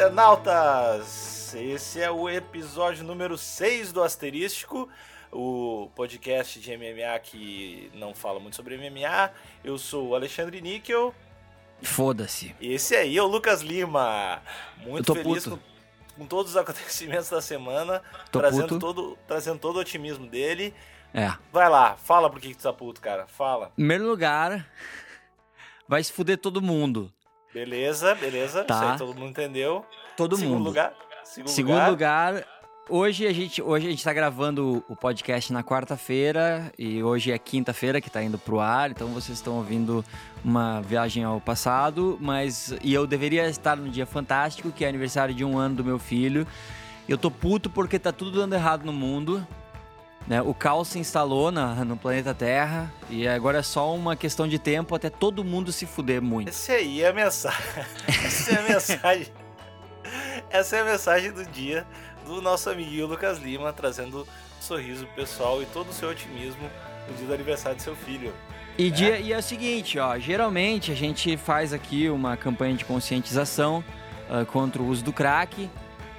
internautas! Esse é o episódio número 6 do Asterístico, o podcast de MMA que não fala muito sobre MMA. Eu sou o Alexandre Níquel. Foda-se. E esse aí é o Lucas Lima. Muito feliz com, com todos os acontecimentos da semana, Tô trazendo puto. todo, trazendo todo o otimismo dele. É. Vai lá, fala por que que tu tá puto, cara. Fala. Em primeiro lugar, vai se fuder todo mundo. Beleza, beleza. Tá. Isso aí todo mundo entendeu. Todo Segundo mundo. lugar. Segundo, Segundo lugar. lugar, hoje a gente hoje a gente tá gravando o podcast na quarta-feira e hoje é quinta-feira que tá indo pro ar, então vocês estão ouvindo uma viagem ao passado, mas e eu deveria estar no dia fantástico, que é aniversário de um ano do meu filho. Eu tô puto porque tá tudo dando errado no mundo. Né? O caos se instalou na- no planeta Terra e agora é só uma questão de tempo até todo mundo se fuder muito. Esse aí é a mensagem. Essa é a mensagem. Essa é a mensagem do dia do nosso amiguinho Lucas Lima, trazendo sorriso pro pessoal e todo o seu otimismo no dia do aniversário do seu filho. E, dia- e é o seguinte, ó, geralmente a gente faz aqui uma campanha de conscientização ah, contra o uso do crack.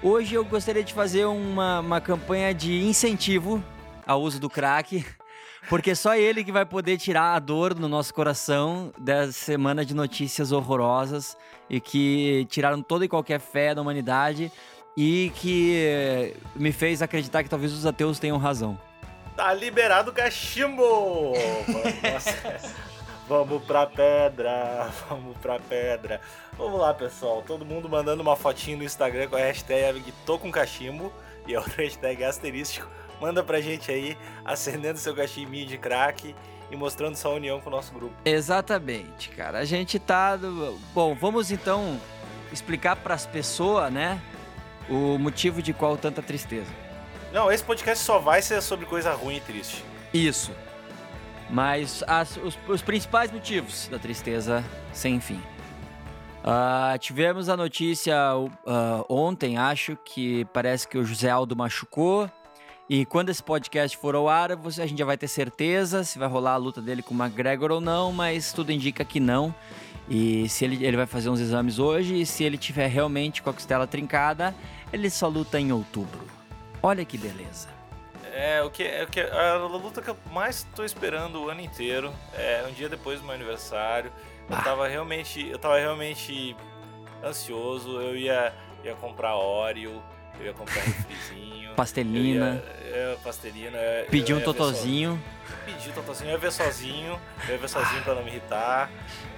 Hoje eu gostaria de fazer uma, uma campanha de incentivo ao uso do crack, porque só ele que vai poder tirar a dor no nosso coração dessa semana de notícias horrorosas e que tiraram toda e qualquer fé da humanidade e que me fez acreditar que talvez os ateus tenham razão. Tá liberado o cachimbo! Vamos pra pedra, vamos pra pedra. Vamos lá, pessoal. Todo mundo mandando uma fotinho no Instagram com a hashtag tô com cachimbo e a outra hashtag asterístico. Manda pra gente aí, acendendo seu cachimbinho de crack e mostrando sua união com o nosso grupo. Exatamente, cara. A gente tá. do- Bom, vamos então explicar pras pessoas, né? O motivo de qual tanta tristeza. Não, esse podcast só vai ser sobre coisa ruim e triste. Isso. Mas as- os, os principais motivos da tristeza sem fim. Ah, tivemos a notícia ah, ontem, acho, que parece que o José Aldo machucou. E quando esse podcast for ao ar, a gente já vai ter certeza se vai rolar a luta dele com o McGregor ou não, mas tudo indica que não. E se ele, ele vai fazer uns exames hoje, e se ele tiver realmente com a costela trincada, ele só luta em outubro. Olha que beleza. É, o que, é o que a luta que eu mais tô esperando o ano inteiro. É um dia depois do meu aniversário. Eu Ah. tava realmente. Eu tava realmente ansioso. Eu ia, ia comprar Oreo, eu ia comprar refrizinho. Pastelina. Eu ia, eu, pastelina. eu- Pedir eu um totozinho. so- Pedir um totozinho, eu ia ver sozinho. Eu ia ver sozinho pra não me irritar.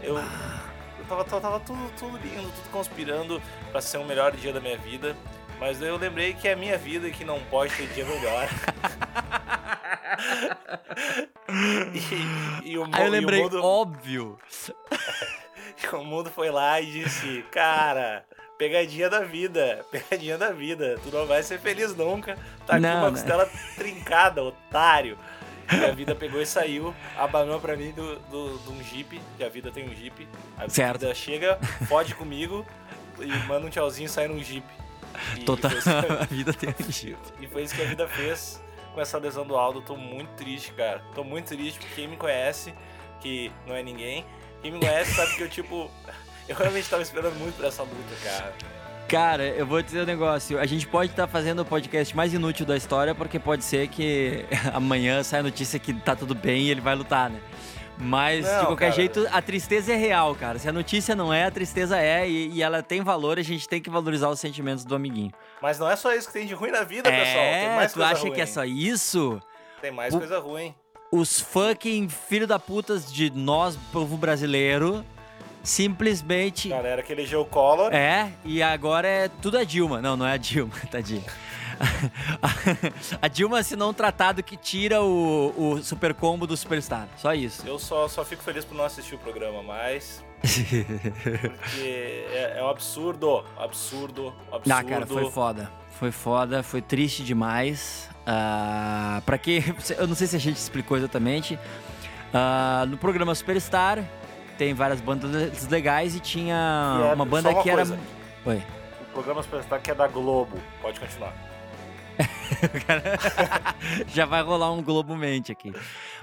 Eu. Eu tava, tava, tava tudo, tudo lindo, tudo conspirando pra ser o melhor dia da minha vida. Mas eu lembrei que é a minha vida e que não pode ter dia melhor. e, e o, Aí eu lembrei, mundo, óbvio. o mundo foi lá e disse, cara, pegadinha da vida, pegadinha da vida, tu não vai ser feliz nunca, tá aqui Não, uma né? costela trincada, otário. E a vida pegou e saiu, abanou pra mim do, do, de um jeep, que a vida tem um jeep. A Certo. vida chega, fode comigo e manda um tchauzinho e sai num jeep. E Total. a- A vida tem um jeito. e foi isso que a vida fez com essa lesão do Aldo. Tô muito triste, cara. Tô muito triste porque quem me conhece, que não é ninguém, quem me conhece sabe que eu, tipo, eu realmente tava esperando muito por essa luta, cara. Cara, eu vou dizer um negócio. A gente pode estar fazendo o podcast mais inútil da história, porque pode ser que amanhã saia a notícia que tá tudo bem e ele vai lutar, né? Mas, Não, de qualquer cara. jeito, a tristeza é real, cara. Se a notícia não é, a tristeza é. E, e ela tem valor, a gente tem que valorizar os sentimentos do amiguinho. Mas não é só isso que tem de ruim na vida, pessoal. Tem é, mais tu coisa acha ruim. que é só isso? Tem mais O- coisa ruim. Os fucking filho da putas de nós, povo brasileiro, simplesmente Galera que elegeu o Collor. É, e agora é tudo a Dilma. Não, não é a Dilma, tadinha. A Dilma assinou um tratado que tira o, o super combo do Superstar. Só isso. Eu só, só fico feliz por não assistir o programa mais. Porque é, é um absurdo. Absurdo. Absurdo. Não, cara, foi foda. Foi foda, foi triste demais. Ah, pra que. Eu não sei se a gente explicou exatamente. Ah, no programa Superstar tem várias bandas legais e tinha E é- uma banda uma que era. coisa. Oi. O programa Superstar que é da Globo. Pode continuar. Já vai rolar um Globo Mente aqui.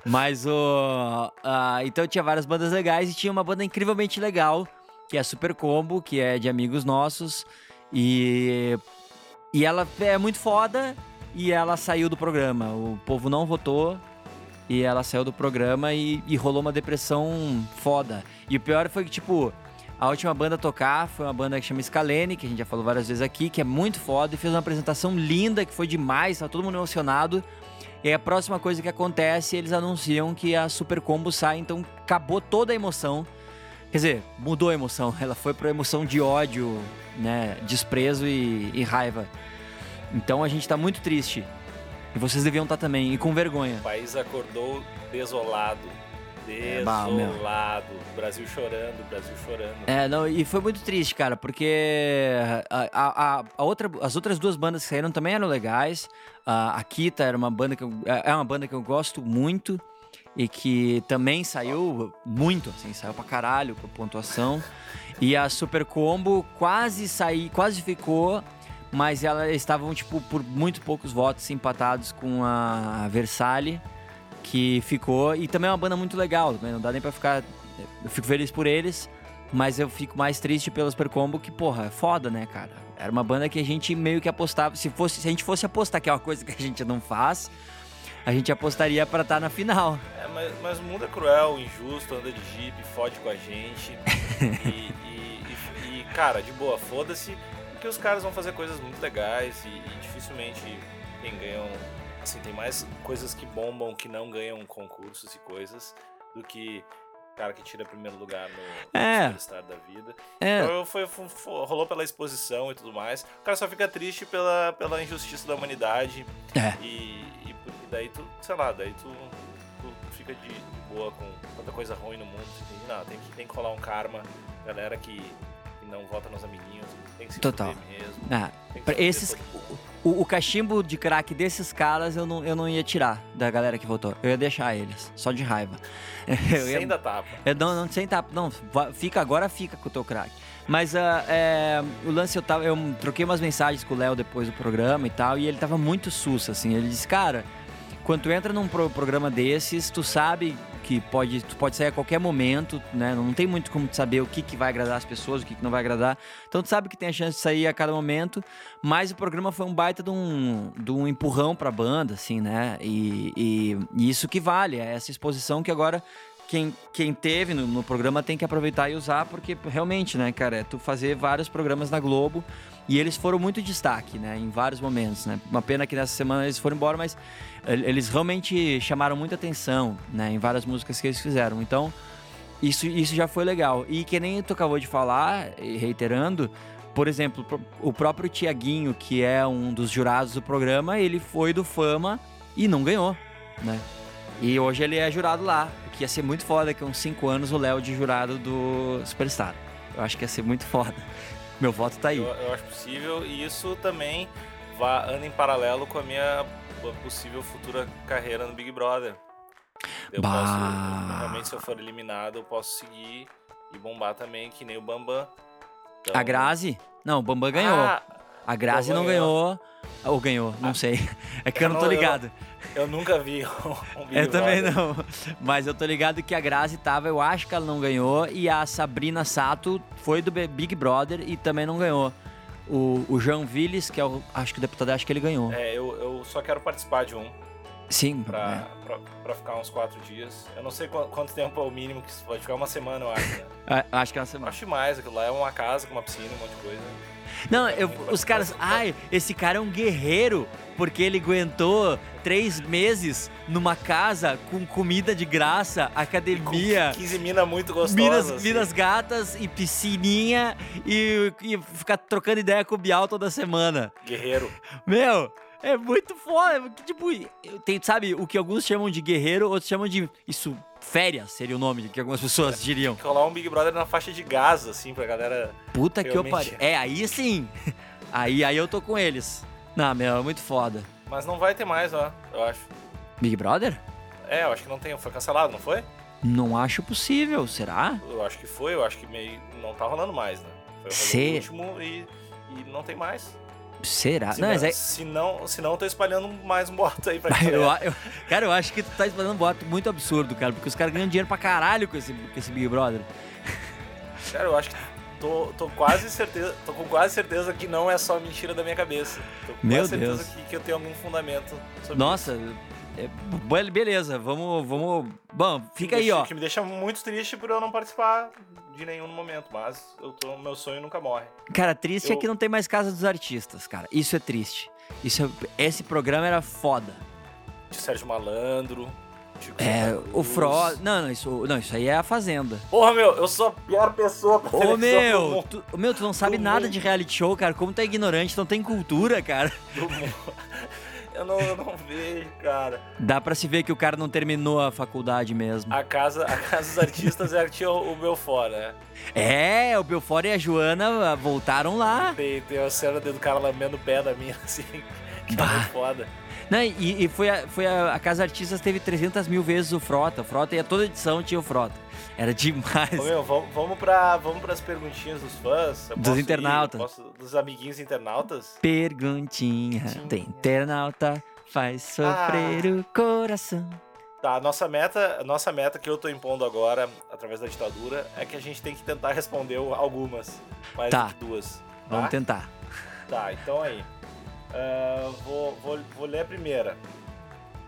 Mas o. ah, então tinha várias bandas legais e tinha uma banda incrivelmente legal, que é a Super Combo, que é de amigos nossos. E, e ela é muito foda e ela saiu do programa. O povo não votou e ela saiu do programa e, e rolou uma depressão foda. E o pior foi que, tipo, a última banda a tocar foi uma banda que chama Scalene, que a gente já falou várias vezes aqui, que é muito foda e fez uma apresentação linda, que foi demais, tá todo mundo emocionado. E aí a próxima coisa que acontece, eles anunciam que a Super Combo sai, então acabou toda a emoção. Quer dizer, mudou a emoção. Ela foi pra emoção de ódio, né? Desprezo e, e raiva. Então a gente tá muito triste. E vocês deviam estar tá também, e com vergonha. O país acordou desolado. É. Desolado. Brasil chorando, Brasil chorando. É, não, e foi muito triste, cara, porque a, a, a outra, as outras duas bandas que saíram também eram legais. A, a Kita era uma banda que eu, é, é uma banda que eu gosto muito e que também saiu muito, assim, saiu pra caralho com a pontuação. E a Super Combo quase saiu, quase ficou, mas elas estavam, tipo, por muito poucos votos empatados com a Versalhes que ficou. E também é uma banda muito legal, né? não dá nem pra ficar. Eu fico feliz por eles, mas eu fico mais triste pelo Super Combo, que, porra, é foda, né, cara? Era uma banda que a gente meio que apostava. Se, fosse, se a gente fosse apostar, que é uma coisa que a gente não faz, a gente apostaria para estar tá na final. É, mas, mas, o mundo é cruel, injusto, anda de jeep, fode com a gente. e, e, e, e, cara, de boa, foda-se, porque os caras vão fazer coisas muito legais e, e dificilmente quem ganham Assim, tem mais coisas que bombam que não ganham concursos e coisas do que cara que tira primeiro lugar no, é. estado da vida. É. Então foi, foi, foi, rolou pela exposição e tudo mais. O cara só fica triste pela, pela injustiça da humanidade. É. E, e, e daí tu, sei lá, daí tu, tu fica de, de, boa com tanta coisa ruim no mundo. Não, tem que, tem que rolar um karma. Galera que, que não vota nos amiguinhos, tem que se Total. mesmo. Ah, esses, o, o, cachimbo de crack desses caras eu não, eu não ia tirar da galera que votou. Eu ia deixar eles, só de raiva. Eu sem ia, da tapa. Eu, não, não, sem tapa. Não, fica agora, fica com o teu crack. Mas uh, é, o lance, eu, tava, eu troquei umas mensagens com o Léo depois do programa e tal, e ele tava muito sus, assim. Ele disse, cara, quando tu entra num pro programa desses, tu sabe que pode, tu pode sair a qualquer momento, né? Não tem muito como saber o que, que vai agradar as pessoas, o que, que não vai agradar. Então tu sabe que tem a chance de sair a cada momento, mas o programa foi um baita de um, de um empurrão pra banda, assim, né? E, e, e isso que vale, é essa exposição que agora quem, quem teve no, no, programa tem que aproveitar e usar, porque realmente, né, cara, é tu fazer vários programas na Globo e eles foram muito destaque, né, em vários momentos, né. Uma pena que nessa semana eles foram embora, mas eles realmente chamaram muita atenção, né, em várias músicas que eles fizeram. Então, isso, isso já foi legal. E que nem tu acabou de falar, reiterando, por exemplo, o próprio Tiaguinho, que é um dos jurados do programa, ele foi do Fama e não ganhou, né? E hoje ele é jurado lá, que ia ser muito foda que uns 5 anos o Léo de jurado do Superstar. Eu acho que ia ser muito foda. Meu voto tá aí. Eu, eu acho possível e isso também vá, anda em paralelo com a minha possível futura carreira no Big Brother. Eu bah. posso, realmente, se eu for eliminado, eu posso seguir e bombar também, que nem o Bambam. Então... A Grazi? Não, o Bambam ganhou. Ah, a Grazi não ganhou. Ou ganhou, não ah, sei. É que eu, eu não tô ligado. Eu, eu nunca vi um Big Eu também não. Mas eu tô ligado que a Grazi tava, eu acho que ela não ganhou. E a Sabrina Sato foi do Big Brother e também não ganhou. O, o Jean Villes, que é o, acho que o deputado, acho que ele ganhou. É, eu, eu só quero participar de um. Sim. Pra, é. pra, pra, ficar uns quatro dias. Eu não sei quanto tempo é o mínimo, que pode ficar uma semana, eu acho. Né? é, acho que é uma semana. Acho mais, aquilo lá é uma casa com uma piscina, um monte de coisa. Não, eu, os caras, ai, esse cara é um guerreiro, porque ele aguentou três meses numa casa com comida de graça, academia. 15 minas muito gostosas. Minas, assim. minas gatas e piscininha e, e ficar trocando ideia com o Bial toda semana. Guerreiro. Meu, é muito foda. Tipo, tem, sabe, o que alguns chamam de guerreiro, outros chamam de. Isso, férias seria o nome que algumas pessoas diriam. Rolar um Big Brother na faixa de gás, assim, pra galera. Puta realmente... que eu pariu. É, aí sim. Aí, aí eu tô com eles. Não, meu, é muito foda. Mas não vai ter mais, ó, eu acho. Big Brother? É, eu acho que não tem. Foi cancelado, não foi? Não acho possível, será? Eu acho que foi, eu acho que meio. Não tá rolando mais, né? Foi o último e, e não tem mais. Será? Se não, mas é... se não, se não, eu tô espalhando mais um boato aí pra eu, eu, Cara, eu acho que tu tá espalhando um boato muito absurdo, cara, porque os caras ganham dinheiro pra caralho com esse, com esse Big Brother. Cara, eu acho que tô, tô quase certeza, tô com quase certeza que não é só mentira da minha cabeça. Tô com Meu quase certeza Deus. que, que eu tenho algum fundamento sobre Nossa, be- beleza, vamos, vamos. Bom, fica aí, ó. Que me deixa muito triste por eu não participar de nenhum momento, mas eu tô, meu sonho nunca morre. Cara, triste é Eu- que não tem mais casa dos artistas, cara. Isso é triste. Isso é- esse programa era foda. De Sérgio Malandro. Chico É, o. Fro. Não, não, isso, não, isso aí é a Fazenda. Porra, meu, eu sou a pior pessoa pra Ô, meu, tu, meu, tu não sabe do nada mundo. de reality show, cara. Como tu é ignorante, não tem cultura, cara. do mundo. Eu não, eu não vejo, cara. Dá pra se ver que o cara não terminou a faculdade mesmo. A casa, a casa dos artistas é que tinha o, o Belfort, né? É, o Belfort e a Joana ah, voltaram lá. Tem, tem a cena do cara lambendo o pé da minha, assim, que é Bah. muito foda. Não, e, e foi, a, foi a, a Casa Artistas teve 300 mil vezes o Frota. O Frota ia toda edição tinha o Frota. Era demais. Ô, meu, vamos, vamos, pra, vamos pras perguntinhas dos fãs? Dos ir? internautas. Posso- dos amiguinhos internautas? Perguntinha do internauta faz sofrer Ah. o coração. Tá, a nossa meta, a nossa meta que eu tô impondo agora, através da ditadura, é que a gente tem que tentar responder algumas. Mais Tá. duas. Tá? Vamos tentar. Tá, então aí. Ah, vou, vou, vou ler a primeira.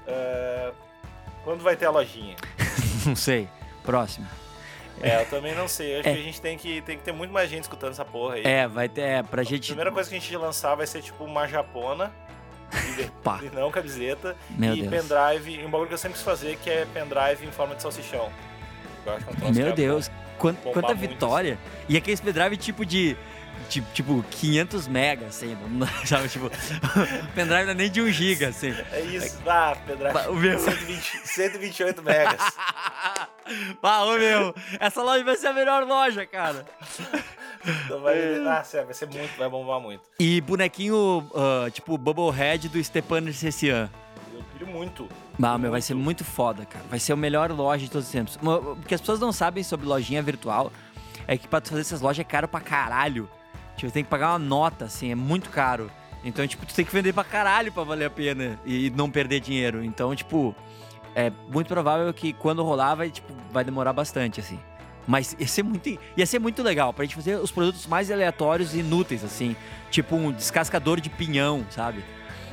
Ah, quando vai ter a lojinha? Não sei. Próximo. É, eu também não sei. Acho É. que a gente tem que, tem que ter muito mais gente escutando essa porra aí. É, vai ter. É, pra A gente. primeira coisa que a gente lançar vai ser tipo uma japona. E, Pá. e não camiseta. Meu e Deus. pendrive. E um bagulho que eu sempre quis fazer, que é pendrive em forma de salsichão. Eu acho que é um Meu Deus. Quanta muito, vitória. E aquele pendrive tipo de. Tipo, tipo 500 megas, assim, não- sabe? Tipo, pendrive não é nem de 1 giga, assim. É isso. Ah, pendrive. O meu. 120, 128 megas. ah, ô meu, essa loja vai ser a melhor loja, cara. Então vai, ah, vai ser muito, vai bombar muito. E bonequinho, ah, tipo, Bubblehead do Stepan Sessian. Eu queria muito. Ah, meu, vai ser muito foda, cara. Vai ser a melhor loja de todos os tempos. O que as pessoas não sabem sobre lojinha virtual é que pra fazer essas lojas é caro pra caralho. Tipo, tem que pagar uma nota, assim, é muito caro. Então, tipo, tu tem que vender pra caralho pra valer a pena e não perder dinheiro. Então, tipo, é muito provável que quando rolar vai, tipo, vai demorar bastante, assim. Mas ia ser muito, ia ser muito legal pra gente fazer os produtos mais aleatórios e inúteis, assim. Tipo um descascador de pinhão, sabe?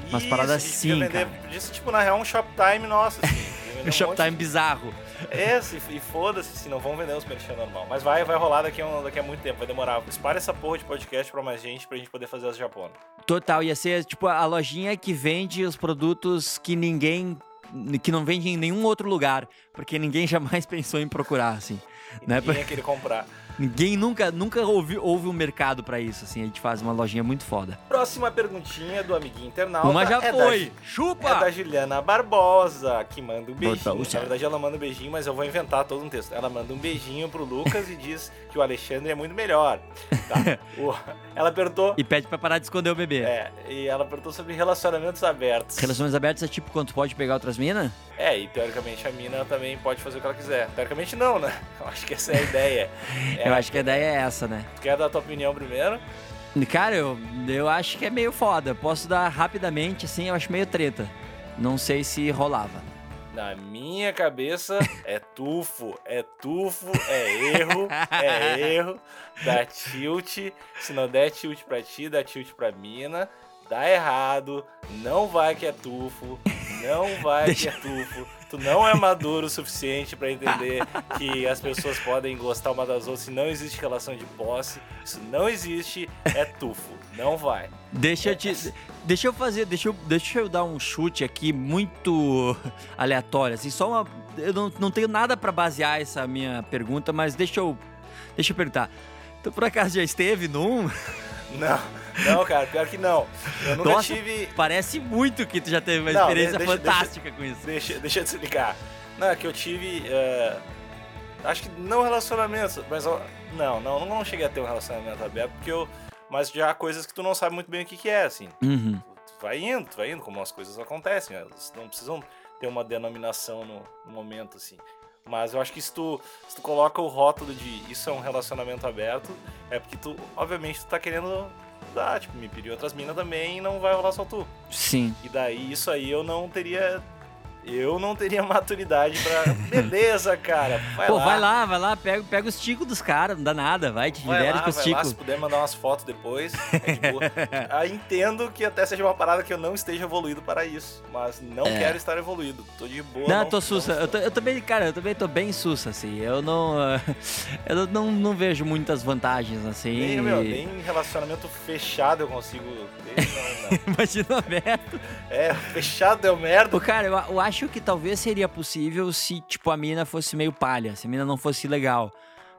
Umas Isso, paradas assim, vender, cara. ser, tipo, na real, um Shoptime nosso, assim. Um Shoptime monte bizarro. É, se- e foda-se, se não vão vender os merchan normal. Mas vai, vai rolar daqui a, um- daqui a muito tempo, vai demorar. Espalha essa porra de podcast pra mais gente, pra gente poder fazer as japonas. Total, ia ser tipo a lojinha que vende os produtos que ninguém. que não vende em nenhum outro lugar, porque ninguém jamais pensou em procurar, assim. E Né, ninguém ia querer comprar. Ninguém nunca, nunca ouvi, houve um mercado pra isso, assim. A gente faz uma lojinha muito foda. Próxima perguntinha do amiguinho internauta. uma já é foi! Da, Chupa! é da Juliana Barbosa, que manda um beijinho. Na verdade, ela manda um beijinho, mas eu vou inventar todo um texto. Ela manda um beijinho pro Lucas e diz que o Alexandre é muito melhor. Tá? O- ela perguntou. E pede pra parar de esconder o bebê. É, e ela perguntou sobre relacionamentos abertos. Relações abertas é tipo quando tu pode pegar outras minas? É, e teoricamente a mina também pode fazer o que ela quiser. Teoricamente não, né? Eu acho que essa é a ideia. É, Eu acho que a ideia é essa, né? Tu quer dar a tua opinião primeiro? Cara, eu, eu acho que é meio foda. Posso dar rapidamente, assim, eu acho meio treta. Não sei se rolava. Na minha cabeça é tufo, é tufo, é erro, é erro, dá tilt, se não der tilt pra ti, dá tilt pra mina, dá errado, não vai que é tufo, não vai que é tufo, tu não é maduro o suficiente pra entender que as pessoas podem gostar uma das outras e não existe relação de posse, isso não existe, é tufo, não vai. Deixa eu te. Deixa eu fazer. Deixa eu, deixa eu dar um chute aqui muito aleatório. Assim, só uma. Eu não, não tenho nada pra basear essa minha pergunta, mas deixa eu. Deixa eu perguntar. Tu por acaso já esteve num? Não, não, cara, pior que não. Eu nunca Nossa, tive. Parece muito que tu já teve uma Não, experiência deixa- deixa- fantástica com isso. Deixa, deixa eu te explicar. Não, é que eu tive. é, acho que não relacionamentos, mas. Não, não, não cheguei a ter um relacionamento aberto, porque eu. Mas já há coisas que tu não sabe muito bem o que, que é, assim. Uhum. Tu, tu vai indo, tu vai indo, como as coisas acontecem. Elas não precisam ter uma denominação no, no momento, assim. Mas eu acho que se tu, se tu coloca o rótulo de isso é um relacionamento aberto, é porque tu, obviamente, tu tá querendo tipo, me pedir outras minas também e não vai rolar só tu. Sim. E daí isso aí eu não teria eu não teria maturidade pra. Beleza, cara. Vai Pô, lá. vai lá, vai lá, pega, pega os ticos dos caras, não dá nada, vai, te lá, com os ticos. se puder mandar umas fotos depois, é de boa. Ah, entendo que até seja uma parada que eu não esteja evoluído para isso, mas não É. quero estar evoluído. Tô de boa. Não, eu tô sussa. Eu, tô- eu também, cara, eu também tô bem sussa, assim. Eu não. Eu não, não vejo muitas vantagens, assim. Nem, meu, nem em relacionamento fechado eu consigo. ter, Não, não. Imagina aberto. É, fechado deu merda. Pô, cara, eu, eu acho que talvez seria possível se, tipo, a mina fosse meio palha, se a mina não fosse legal.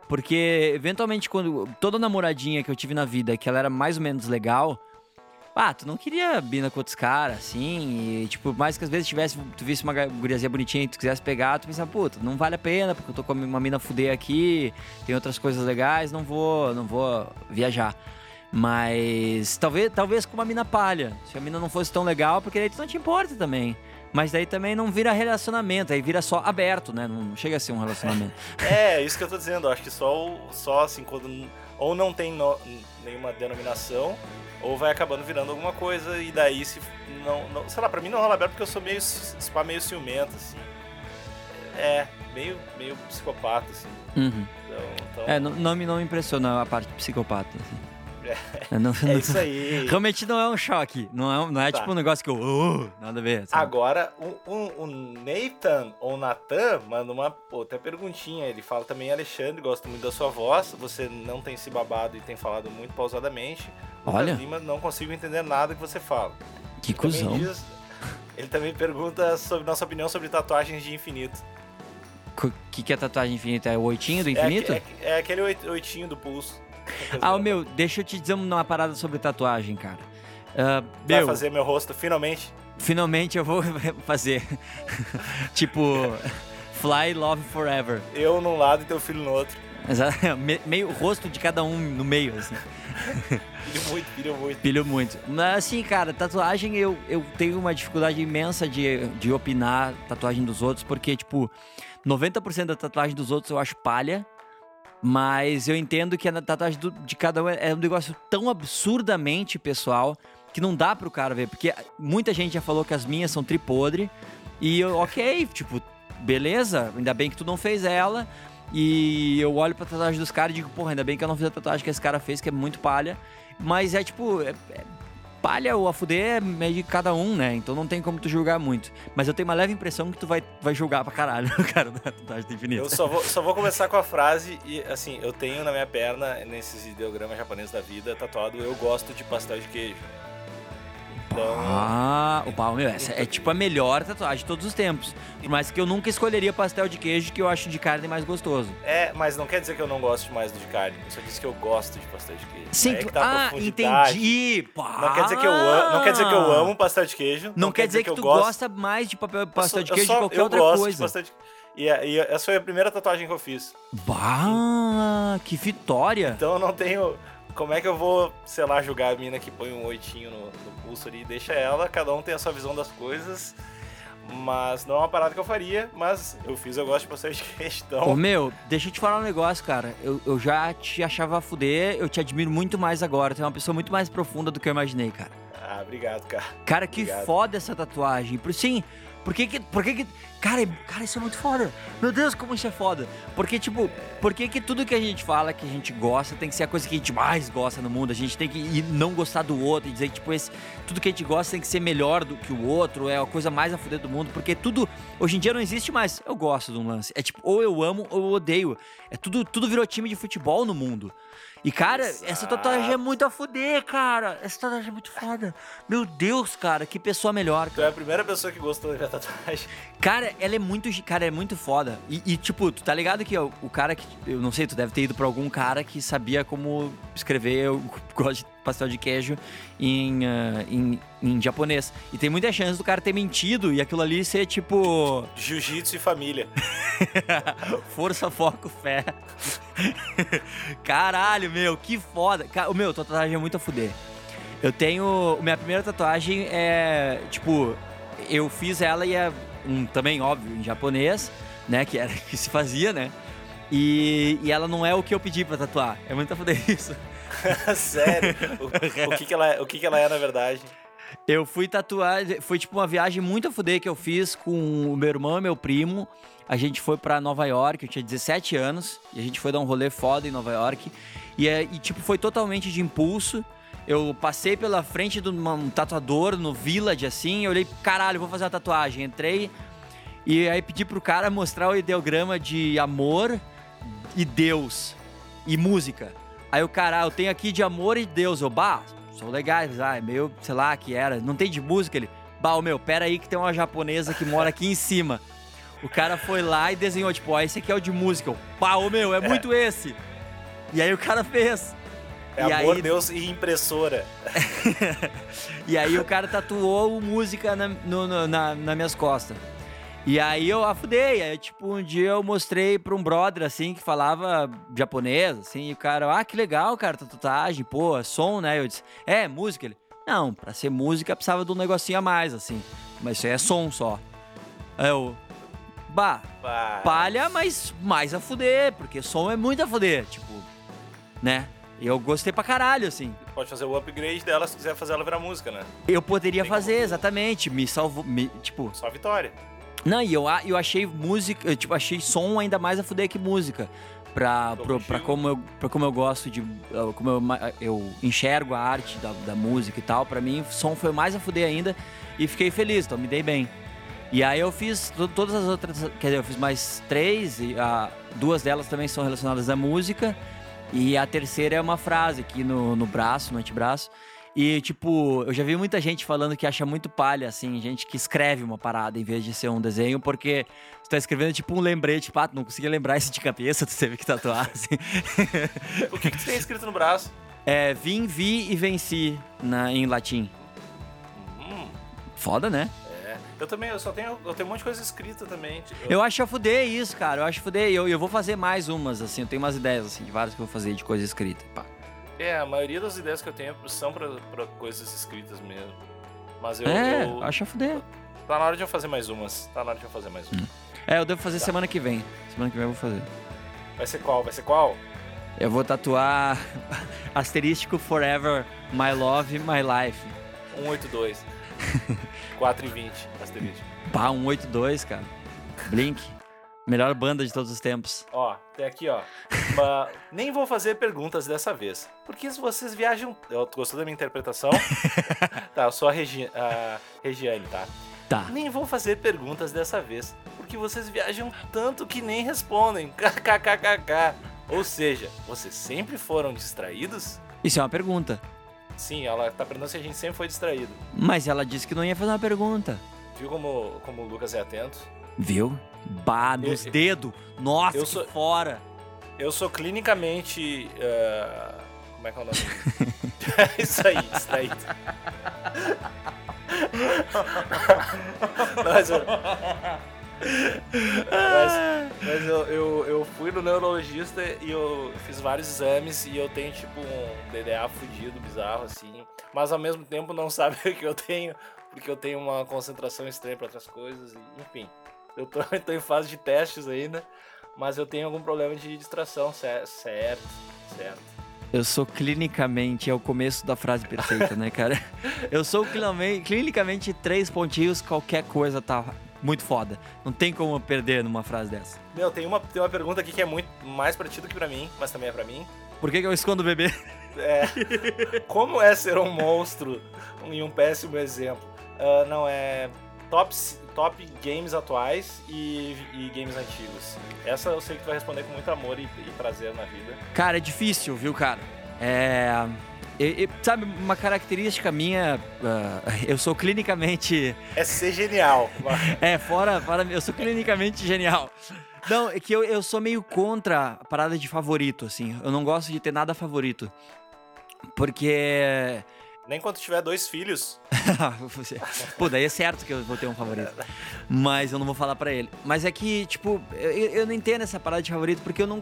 Porque, eventualmente, quando. Toda namoradinha que eu tive na vida, que ela era mais ou menos legal. Ah, tu não queria mina com outros caras, assim, e, tipo, mais que às vezes tivesse, tu visse uma guriazinha bonitinha e tu quisesse pegar, tu pensava, puta, não vale a pena, porque eu tô com uma mina fuder aqui, tem outras coisas legais, não vou, não vou viajar. Mas talvez, talvez com uma mina palha, se a mina não fosse tão legal, porque daí tu não te importa também. Mas daí também não vira relacionamento, aí vira só aberto, né? Não chega a ser um relacionamento. É, isso que eu tô dizendo. Acho que só, só assim, quando ou não tem no- nenhuma denominação, ou vai acabando virando alguma coisa, e daí se não. não sei lá, pra mim não rola aberto porque eu sou meio, spa meio ciumento, assim. É, meio, meio psicopata, assim. Uhum. Então, então É, não, não me, não me impressiona a parte psicopata. Assim. É, não- é isso aí. Realmente não é um choque. Não é, não é Tá. tipo um negócio que eu. "Oh", nada a ver. sabe? Agora, o, o, o Nathan ou Natan manda uma outra perguntinha. Ele fala também, Alexandre, gosto muito da sua voz. Você não tem se babado e tem falado muito pausadamente. Olha. Lima, não consigo entender nada que você fala. que Também cuzão. diz- ele também pergunta sobre nossa opinião sobre tatuagens de infinito. O que, que é tatuagem infinita? É o oitinho do É infinito? aque- É, é aquele oit- oitinho do pulso. Ah, o meu, deixa eu te dizer uma parada sobre tatuagem, cara. Ah, Vai meu, fazer meu rosto, finalmente. finalmente eu vou fazer. tipo, Fly Love Forever. Eu num lado e teu filho no outro. Meio rosto de cada um no meio, assim. Pilho muito, pilho muito. Pilho muito. Mas assim, cara, tatuagem eu, eu tenho uma dificuldade imensa de, de opinar tatuagem dos outros, porque, tipo, 90% da tatuagem dos outros eu acho palha. Mas eu entendo que a tatuagem de cada um é é um negócio tão absurdamente pessoal que não dá pro cara ver. Porque muita gente já falou que as minhas são tripodre. E eu, ok, tipo, beleza, ainda bem que tu não fez ela. E eu olho pra tatuagem dos caras e digo, porra, ainda bem que eu não fiz a tatuagem que esse cara fez, que é muito palha. Mas é tipo, é- é palha ou a fuder é de cada um, né? Então não tem como tu julgar muito. Mas eu tenho uma leve impressão que tu vai, vai julgar pra caralho cara da tatuagem. Eu só vou, só vou começar com a frase e assim, eu tenho na minha perna, nesses ideogramas japoneses da vida, tatuado eu gosto de pastel de queijo. Então, Ah, o pau, meu, essa é tipo a melhor tatuagem de todos os tempos. Por mais que eu nunca escolheria pastel de queijo, que eu acho de carne mais gostoso. é, mas não quer dizer que eu não gosto mais do de carne. Eu só disse que eu gosto de pastel de queijo. Sim, é que tá ah, entendi. Pá. Não quer dizer que eu amo, não quer dizer que eu amo pastel de queijo. Não, quer dizer que, eu tu gosto. gosta mais de papel, pastel de eu queijo só- que qualquer outra de coisa. de- E, e essa foi a primeira tatuagem que eu fiz. Bah, que vitória. Então eu não tenho. Como é que eu vou, sei lá, julgar a mina que põe um oitinho no, no pulso ali? Deixa ela, cada um tem a sua visão das coisas. Mas não é uma parada que eu faria, mas eu fiz, eu gosto de pastel de queijo, Ô, meu, deixa eu te falar um negócio, cara. Eu, eu já te achava a fuder, eu te admiro muito mais agora. Tu é uma pessoa muito mais profunda do que eu imaginei, cara. Ah, obrigado, cara. Cara, que Obrigado. foda essa tatuagem. Por, sim, por que que... Por que que... Cara, é- cara, isso é muito foda. Meu Deus, como isso é foda. Porque, tipo, por que que tudo que a gente fala que a gente gosta tem que ser a coisa que a gente mais gosta no mundo? A gente tem que ir não gostar do outro e dizer que, tipo, esse, tudo que a gente gosta tem que ser melhor do que o outro, é a coisa mais a fuder do mundo. Porque tudo... Hoje em dia não existe mais eu gosto de um lance. É tipo, ou eu amo ou eu odeio. É tudo, tudo virou time de futebol no mundo. E, cara, essa Exato. tatuagem é muito a fuder, cara. Essa tatuagem é muito foda. Meu Deus, cara, que pessoa melhor. Tu é a primeira pessoa que gostou da minha tatuagem. Cara, ela é muito, cara, é muito foda. E, e, tipo, tu tá ligado que o, o cara que, eu não sei, tu deve ter ido pra algum cara que sabia como escrever, eu gosto de pastel de queijo em, ah, em, em japonês. E tem muita chance do cara ter mentido e aquilo ali ser tipo Jiu-jitsu e família. força, foco, fé. Caralho, meu, que foda. O meu, tua tatuagem é muito a fuder. Eu tenho. Minha primeira tatuagem é. Tipo, eu fiz ela e é um, também, óbvio, em japonês, né? Que era que se fazia, né? E, e ela não é o que eu pedi pra tatuar. É muito a fuder isso. Sério. O, o que, que ela é, o que, que ela é, na verdade? Eu fui tatuar, foi tipo uma viagem muito a fuder que eu fiz com o meu irmão e meu primo. A gente foi pra Nova York, eu tinha 17 anos, e a gente foi dar um rolê foda em Nova York. E, é- e tipo, foi totalmente de impulso. Eu passei pela frente de um tatuador no Village, assim, eu olhei, caralho, vou fazer uma tatuagem. Entrei e aí pedi pro cara mostrar o ideograma de amor e Deus e música. Aí o cara, ah, eu tenho aqui de amor e Deus. Eu, bah, são legais, ah, é meio, sei lá, que era. Não tem de música? Ele, bah, ô, meu, pera aí que tem uma japonesa que mora aqui em cima. O cara foi lá e desenhou, tipo, ó, esse aqui é o de música. Eu, pá, ô, meu, é muito esse. E aí o cara fez. É E amor, aí- Deus e impressora. E aí o cara tatuou o música na, no, no- na, nas minhas costas. E aí eu afudei. Aí, tipo, um dia eu mostrei pra um brother, assim, que falava japonês, assim, e o cara, ah, que legal, cara, tua tatuagem, pô, é som, né? Eu disse, é, música? Ele, não, pra ser música precisava de um negocinho a mais, assim. Mas isso aí é som só. Aí eu, bah, palha, mas mais a fuder, porque som é muito a fuder, tipo, né? E eu gostei pra caralho, assim. Pode fazer o upgrade dela se quiser fazer ela virar música, né? Eu poderia Tem fazer, exatamente. Me salvou. Me, tipo. Só a vitória. Não, e eu, a- eu achei música. eu, Tipo, achei som ainda mais a fuder que música. Pra, pro, pra, como, eu, pra como eu gosto de. uh, Como eu, eu enxergo a arte da, da música e tal. Pra mim, som foi mais a fuder ainda. E fiquei feliz, então me dei bem. E aí eu fiz to- todas as outras. Quer dizer, eu fiz mais três. E ah, duas delas também são relacionadas à música. E a terceira é uma frase aqui no, no braço, no antebraço. E, tipo, eu já vi muita gente falando que acha muito palha, assim, gente que escreve uma parada em vez de ser um desenho, porque você tá escrevendo tipo um lembrete, tipo, ah, tu não conseguia lembrar esse de cabeça, tu teve que tatuar, assim. O que, que tu tem escrito no braço? É, vim, vi e venci na, em latim. Hum, Foda, né? é. Eu também, eu só tenho. Eu tenho um monte de coisa escrita também. Eu, Eu acho a fuder isso, cara, eu acho a fuder. E Eu, eu vou fazer mais umas, assim, eu tenho umas ideias, assim, de várias que eu vou fazer de coisa escrita. Pá. É, a maioria das ideias que eu tenho são pra, pra coisas escritas mesmo. Mas eu. é, eu- acho a fuder. Tá na hora de eu fazer mais umas. Tá na hora de eu fazer mais uma. É, eu devo fazer Tá. semana que vem. Semana que vem eu vou fazer. Vai ser qual? Vai ser qual? Eu vou tatuar asterístico Forever, My Love, My Life. 182. 4 e 20, asterisco. Pá, 182, cara. Blink. Melhor banda de todos os tempos. Ó, tem aqui, ó. Uma- Nem vou fazer perguntas dessa vez. Porque se vocês viajam. Eu gostou da minha interpretação? tá, eu sou a, Regi... a Regiane, tá? Tá. Nem vou fazer perguntas dessa vez. Porque vocês viajam tanto que nem respondem. KKKKK. Ou seja, vocês sempre foram distraídos? Isso é uma pergunta. Sim, ela tá perguntando se a gente sempre foi distraído. Mas ela disse que não ia fazer uma pergunta. Viu como, como o Lucas é atento? Viu? Bah, nos dedos. Nossa, eu sou- fora. Eu sou clinicamente. ah, como é que é o nome? Isso aí, distraído. mas eu, mas, mas eu, eu, eu fui no neurologista e eu fiz vários exames e eu tenho tipo um DDA fudido, bizarro assim. Mas ao mesmo tempo não sabe o que eu tenho, porque eu tenho uma concentração estranha para outras coisas. enfim, eu tô, eu tô em fase de testes ainda. Mas eu tenho algum problema de distração, cer- certo, certo. Eu sou clinicamente, é o começo da frase perfeita, né, cara? Eu sou clinicamente, três pontinhos, qualquer coisa tá muito foda. Não tem como perder numa frase dessa. Meu, tem uma, tem uma pergunta aqui que é muito mais pra ti do que pra mim, mas também é pra mim. Por que, que eu escondo o bebê? É, como é ser um monstro em um péssimo exemplo? Ah, não, é top, top games atuais e, e games antigos. Essa eu sei que tu vai responder com muito amor e, e prazer na vida. Cara, é difícil, viu, cara? É. e- e, sabe, uma característica minha, ah, eu sou clinicamente. É ser genial. É, fora, fora. Eu sou clinicamente genial. Não, é que eu, eu sou meio contra a parada de favorito, assim. Eu não gosto de ter nada favorito. Porque. Nem quando tiver dois filhos. Pô, daí é certo que eu vou ter um favorito. Mas eu não vou falar pra ele. Mas é que, tipo, eu, eu não entendo essa parada de favorito porque eu não.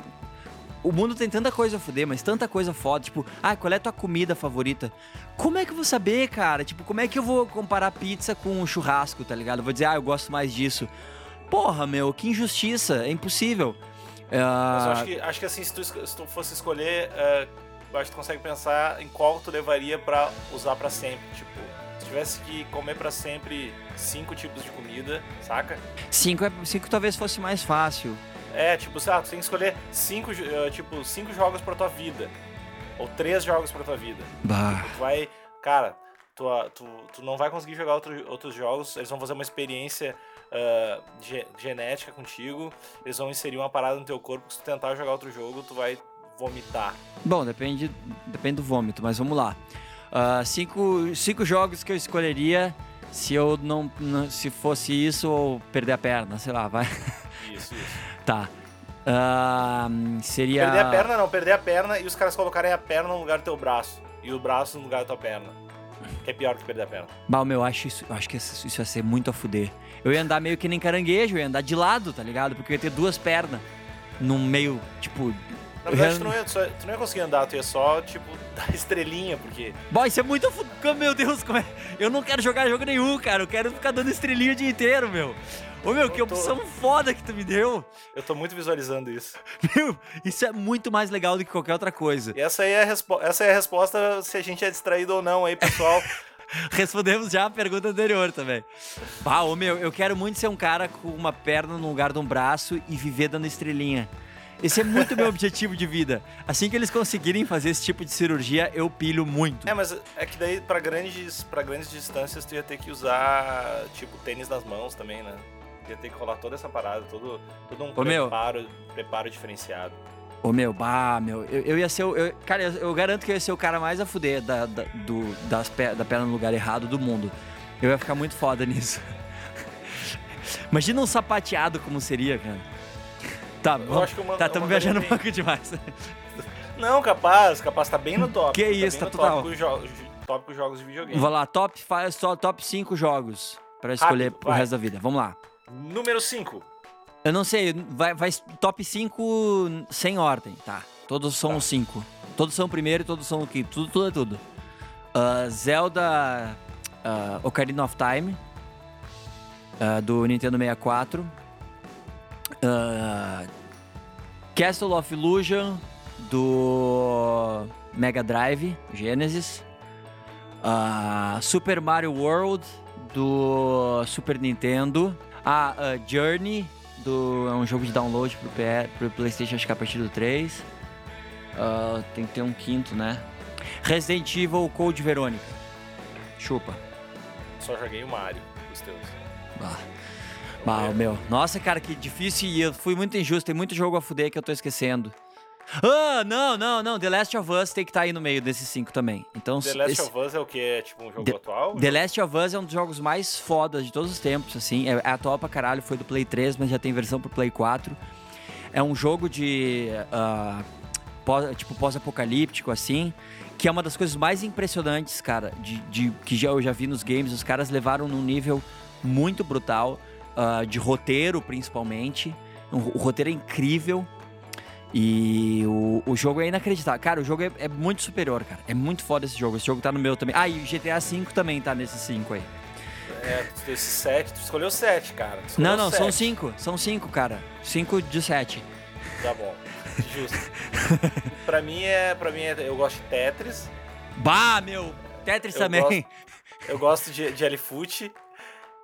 O mundo tem tanta coisa a foder, mas tanta coisa foda. Tipo, ah, qual é a tua comida favorita? Como é que eu vou saber, cara? Tipo, como é que eu vou comparar pizza com churrasco, tá ligado? Eu vou dizer, ah, eu gosto mais disso. Porra, meu, que injustiça. É impossível. Mas eu Ah, acho que, acho que assim, se tu, se tu fosse escolher, eh, eu acho que tu consegue pensar em qual tu levaria pra usar pra sempre. Tipo, Se tivesse que comer pra sempre cinco tipos de comida, saca? Cinco, é, cinco talvez fosse mais fácil. É, tipo, sabe, tu tem que escolher cinco, eh, tipo, cinco jogos pra tua vida. Ou três jogos pra tua vida. Bah. Tu vai. Cara, tu, tu, tu não vai conseguir jogar outro- outros jogos. Eles vão fazer uma experiência ah, ge- genética contigo. Eles vão inserir uma parada no teu corpo. que Se tu tentar jogar outro jogo, tu vai vomitar. Bom, depende, depende do vômito, mas vamos lá. Ah, cinco, cinco jogos que eu escolheria se eu não, não- se fosse isso ou perder a perna, sei lá, vai. Isso, isso. Tá. Ah, seria. Perder a perna não, perder a perna e os caras colocarem a perna no lugar do teu braço. E o braço no lugar da tua perna. Que é pior que perder a perna. Bah, meu, eu acho isso, eu acho que isso isso ia ser muito a fuder. Eu ia andar meio que nem caranguejo, eu ia andar de lado, tá ligado? Porque eu ia ter duas pernas. Num meio, tipo. Na verdade, tu não, ia, só- tu não ia conseguir andar, tu ia só, tipo, dar estrelinha, porque. Bom, isso é muito Meu Deus, como é? Eu não quero jogar jogo nenhum, cara. Eu quero ficar dando estrelinha o dia inteiro, meu. Ô, meu, que Eu tô- opção foda que tu me deu. Eu tô muito visualizando isso. Meu, isso é muito mais legal do que qualquer outra coisa. E essa aí é a, respo- essa é a resposta se a gente é distraído ou não aí, pessoal. Respondemos já a pergunta anterior também. Bah, ô, meu, eu quero muito ser um cara com uma perna no lugar de um braço e viver dando estrelinha. Esse é muito meu objetivo de vida. Assim que eles conseguirem fazer esse tipo de cirurgia, eu pilho muito. é, mas é que daí pra grandes, pra grandes distâncias tu ia ter que usar, tipo, tênis nas mãos também, né? Ia ter que rolar toda essa parada, todo, todo um Ô, meu. preparo, preparo diferenciado. Ô meu, bah, meu, eu, eu ia ser o. eu- cara, eu, eu garanto que eu ia ser o cara mais a fuder da, da, do, das pe- da perna no lugar errado do mundo. Eu ia ficar muito foda nisso. Imagina um sapateado como seria, cara. Tá, vamos, acho que uma- tá, eu estamos viajando um pouco demais. Não, capaz, capaz tá bem no top. Que isso, bem tá total. Tópico, jo tópico jogos de videogame. Vamos lá, top 5 só top 5 jogos pra escolher Rápido, pro vai. resto da vida. Vamos lá. Número 5. Eu não sei, vai, vai top 5 sem ordem, tá? Todos são Tá. os 5. Todos são o primeiro e todos são o quinto. Tudo, tudo é tudo. Ah, Zelda ah, Ocarina of Time, ah, do Nintendo 64. Ah, Castle of Illusion, do Mega Drive, Genesis. Ah, Super Mario World, do Super Nintendo. Ah, ah, Journey, do, é um jogo de download pro, pro PlayStation, acho que é a partir do 3. Ah, tem que ter um quinto, né? Resident Evil Code Verônica. Chupa. Só joguei o Mario, os teus. Bah. Bah, meu. Nossa, cara, que difícil e eu fui muito injusto. Tem muito jogo a fuder que eu tô esquecendo. Ah, não, não, não. The Last of Us tem que estar aí no meio desses cinco também. Então, The Last esse- of Us é o que? É tipo um jogo The- atual? The Last of Us é um dos jogos mais fodas de todos os tempos, assim. É, é atual pra caralho, foi do Play 3, mas já tem versão pro Play 4. É um jogo de. ah, pós- tipo, pós-apocalíptico, assim. Que é uma das coisas mais impressionantes, cara, de, de- que já, eu já vi nos games. Os caras levaram num nível muito brutal, ah, de roteiro, principalmente. O, roteiro é incrível. E o, o jogo é inacreditável. Cara, o jogo é, é muito superior, cara. É muito foda esse jogo. Esse jogo tá no meu também. Ah, e o GTA V também tá nesses 5 aí. É, esse 7, tu escolheu 7, cara. Escolheu Não, não, são sete. 5. São 5, cara. 5 de 7. Tá bom, justo. pra mim é, pra mim é, eu gosto de Tetris, Bah, meu! Tetris Eu também. eu gosto de, de L-Foot,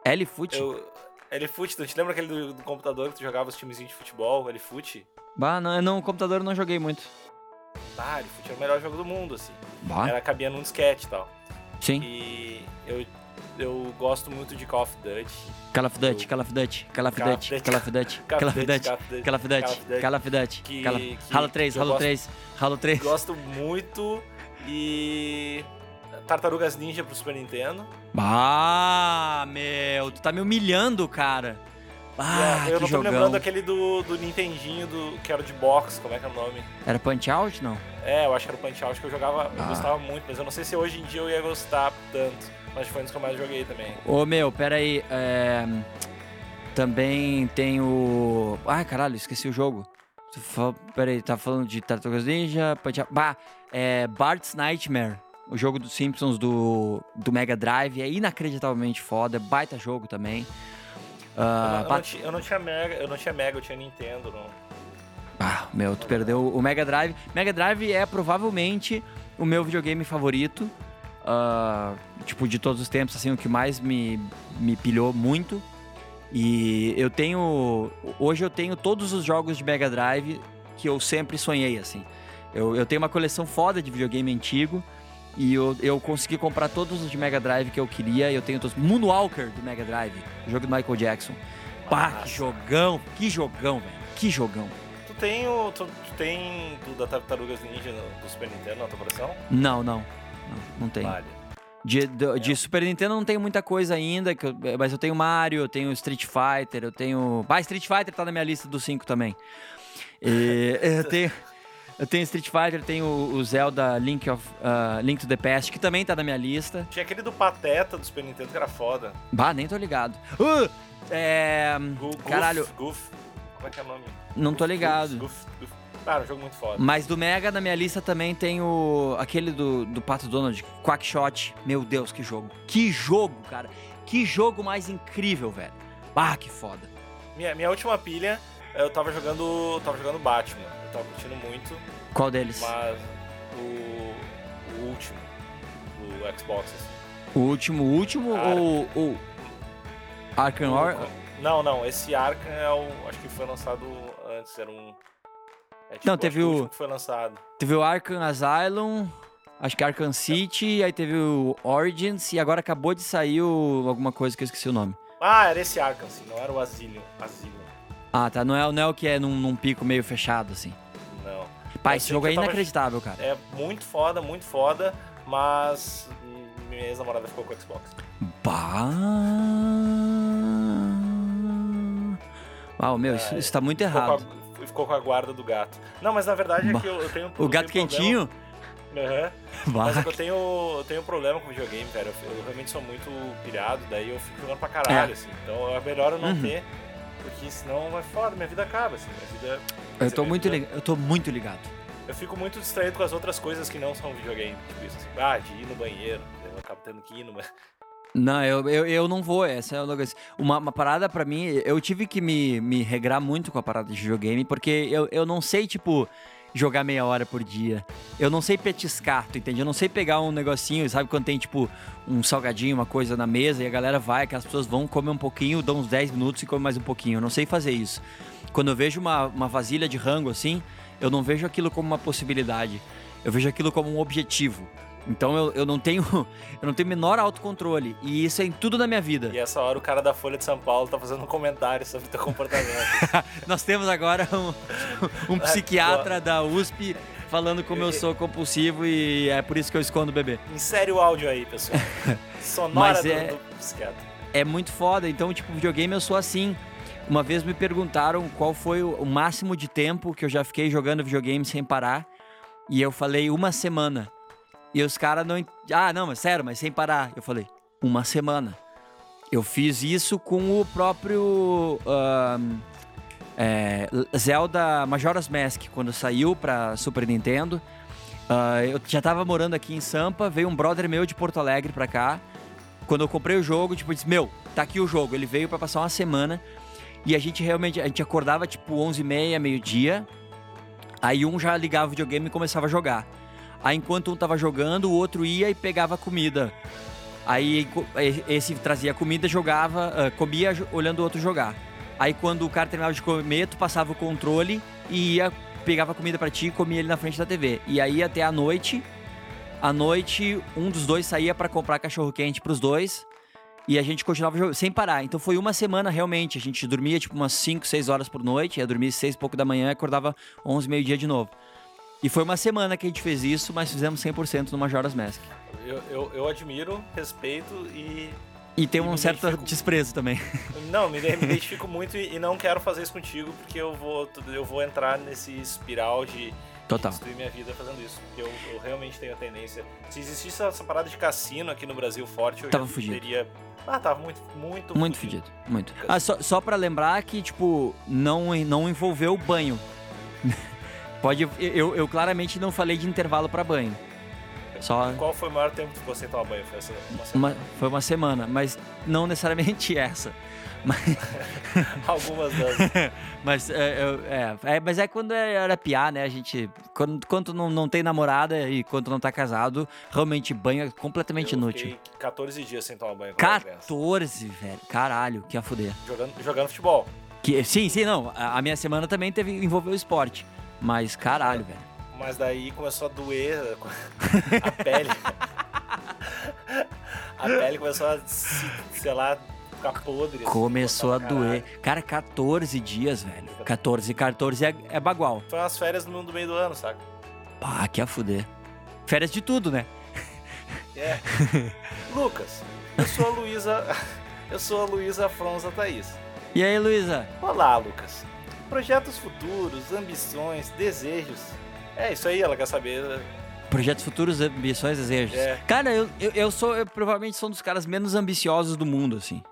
L-Foot. eu... L-Foot, tu te lembra aquele do, do computador que tu jogava os timezinhos de futebol, L-Foot? Bah, não, não, o computador eu não joguei muito. Ah, L-Foot era o melhor jogo do mundo, assim. Bah, Era, cabia num disquete e tal. sim. E eu, eu gosto muito de Call of Duty. Call of Duty, Call of Duty, Call of Duty, Call of Duty, Call of Duty, Call of Duty, Call of Duty, Halo 3, que eu Halo gosto- 3, Halo 3. Gosto muito e... Tartarugas Ninja pro Super Nintendo. Bah, meu, tu tá me humilhando, cara. Ah, E, eu não tô jogão. lembrando aquele do, do Nintendinho, do, que era de box, como é que é o nome? Era Punch Out, não? É, eu acho que era o Punch Out que eu jogava, eu Ah. gostava muito, mas eu não sei se hoje em dia eu ia gostar tanto. Mas foi um dos que eu mais joguei também. Ô, meu, pera aí. é, Também tem o... Ai, caralho, esqueci o jogo. Tu fa- Pera aí, tá falando de Tartarugas Ninja, Punch Out... Bah, é Bart's Nightmare. O jogo dos Simpsons do, do Mega Drive. É inacreditavelmente foda. é Baita jogo também. Ah, eu, não, ti- eu não tinha Mega, eu não tinha Mega, eu tinha Nintendo, não. Ah, meu, tu perdeu o Mega Drive. Mega Drive é provavelmente o meu videogame favorito. uh, tipo, de todos os tempos, assim, o que mais me, me pilhou muito. E eu tenho. Hoje eu tenho todos os jogos de Mega Drive que eu sempre sonhei, assim. Eu, eu tenho uma coleção foda de videogame antigo. E eu, eu consegui comprar todos os de Mega Drive que eu queria. Eu tenho todos. Moonwalker do Mega Drive, jogo do Michael Jackson. Pá, que jogão, que jogão, velho. Que jogão. Tu tem o. Tu, tu tem do da Tartarugas Ninja do Super Nintendo na tua coleção? Não, não. Não, não tem. Vale. De, de, de, Super Nintendo não tenho muita coisa ainda, eu, mas eu tenho Mario, eu tenho Street Fighter, eu tenho. Ah, Street Fighter tá na minha lista dos 5 também. E, eu tenho. Eu tenho Street Fighter, tenho o Zelda Link, of, uh, Link to the Past, que também tá na minha lista. Tinha aquele do Pateta do Super Nintendo que era foda. Bah, nem tô ligado. Uh, é. Goof, caralho. Goof. Como é que é o nome? Não tô ligado. Goof, Goof. Cara, um jogo muito foda. Mas do Mega na minha lista também tem o. aquele do, do Pato Donald, Quackshot. Meu Deus, que jogo. Que jogo, cara. Que jogo mais incrível, velho. Ah, que foda. Minha, minha última pilha, eu tava jogando. tava jogando Batman. Tava curtindo muito. Qual deles? Mas o. o último. O Xbox. Assim. O último, o último Arkham. ou o. Arkham Horror? Não, não, esse Arkham é o. Acho que foi lançado antes, era um. é tipo, Não, teve o- foi lançado. Teve o Arkham Asylum, acho que Arkham City, aí teve o Origins e agora acabou de sair o, alguma coisa que eu esqueci o nome. Ah, era esse Arkham, sim, não era o Asylum. Asylum. Ah, tá. Não é, não é o que é num, num pico meio fechado, assim. Pá, esse jogo é tava- inacreditável, cara. É muito foda, muito foda, mas minha ex-namorada ficou com o Xbox. Bah. Uau, meu, isso, isso tá muito Ficou errado. com, a, ficou com a guarda do gato. Não, mas na verdade é Bah. que eu, eu tenho O eu gato tenho quentinho? Aham. Bah. Mas é que eu tenho, eu tenho um problema com videogame, cara. Eu, eu realmente sou muito pilhado, daí eu fico jogando pra caralho, assim. Então é melhor eu não Uhum. ter, porque senão é foda, minha vida acaba, assim. Minha vida. Eu tô minha muito. Eu tô muito ligado. Eu fico muito distraído com as outras coisas que não são videogame. Tipo isso, assim, ah, de ir no banheiro. Eu acabo tendo que ir no banheiro. Não, eu, eu, eu não vou, essa é. Uma, uma parada pra mim, eu tive que me, me regrar muito com a parada de videogame, porque eu, eu não sei, tipo, jogar meia hora por dia. Eu não sei petiscar, tu entende? Eu não sei pegar um negocinho, sabe quando tem, tipo, um salgadinho, uma coisa na mesa e a galera vai, que as pessoas vão comer um pouquinho, dão uns 10 minutos e comem mais um pouquinho. Eu não sei fazer isso. Quando eu vejo uma, uma vasilha de rango assim, eu não vejo aquilo como uma possibilidade. Eu vejo aquilo como um objetivo. Então eu, eu não tenho eu não tenho o menor autocontrole. E isso é em tudo na minha vida. E essa hora o cara da Folha de São Paulo tá fazendo um comentário sobre teu comportamento. Nós temos agora um, um psiquiatra da USP falando como eu sou compulsivo e é por isso que eu escondo o bebê. Insere o áudio aí, pessoal. Sonora Mas do, é- do psiquiatra. É muito foda. Então, tipo, videogame eu sou assim. Uma vez me perguntaram qual foi o o máximo de tempo que eu já fiquei jogando videogame sem parar. E eu falei uma semana. E os caras não. Ah, não, mas sério, mas sem parar. Eu falei, uma semana. Eu fiz isso com o próprio. é, Zelda Majora's Mask, quando saiu pra Super Nintendo. Ah, eu já tava morando aqui em Sampa, veio um brother meu de Porto Alegre pra cá. Quando eu comprei o jogo, tipo, disse, meu, tá aqui o jogo. Ele veio pra passar uma semana e a gente realmente, a gente acordava tipo 11h30, meio-dia. Aí um já ligava o videogame e começava a jogar. Aí enquanto um tava jogando, o outro ia e pegava comida. Aí esse trazia comida, jogava, ah, comia olhando o outro jogar. Aí quando o cara terminava de comer, tu passava o controle e ia, pegava comida pra ti e comia ele na frente da TV. E aí até a noite, à noite, um dos dois saía pra comprar cachorro quente pros dois. E a gente continuava jogando sem parar. Então foi uma semana realmente. A gente dormia tipo umas 5, 6 horas por noite. Ia dormir 6 e pouco da manhã e acordava 11, meio-dia de novo. E foi uma semana que a gente fez isso, mas fizemos 100% no Majora's Mask. Eu, eu, eu admiro, respeito e. E tem E um certo identifico- desprezo também. Não, me, me identifico muito e, e não quero fazer isso contigo porque eu vou, eu vou entrar nesse espiral de, Total. de destruir minha vida fazendo isso. Porque eu, eu realmente tenho a tendência. Se existisse essa parada de cassino aqui no Brasil forte, eu Tava fugido. teria. Ah, tava muito, muito, Muito fedido, muito. Ah, só, só pra lembrar que, tipo, não, não envolveu banho. Pode. Eu, eu claramente não falei de intervalo pra banho. Só Qual foi o maior tempo que sem tomar banho? Foi uma semana? uma, foi uma semana, mas não necessariamente essa. Mas, Algumas das. mas, é, eu- é, é, mas é quando era piá, né? A gente. Quando, quando não, não tem namorada e quando não tá casado, realmente banho é completamente eu inútil. fiquei 14 dias sem tomar banho. quando era criança. 14, velho. Caralho, que a fuder. Jogando, jogando futebol. Que, sim, sim, não. A, a minha semana também teve envolveu esporte. Mas caralho, velho. Mas daí começou a doer a pele. a pele começou a, se, sei lá, ficar podre. assim, Começou a cortar pra doer. caralho. Cara, 14 dias, velho. 14, 14 é, é bagual. Foi umas férias no meio do ano, saca? Pá, que a fuder. Férias de tudo, né? É. Lucas, eu sou a Luísa. Eu sou a Luísa Fronza Thaís. E aí, Luísa? Olá, Lucas. Projetos futuros, ambições, desejos. É isso aí, ela quer saber. Projetos futuros, ambições, desejos. É. Cara, eu, eu, eu sou, eu provavelmente sou um dos caras menos ambiciosos do mundo, assim.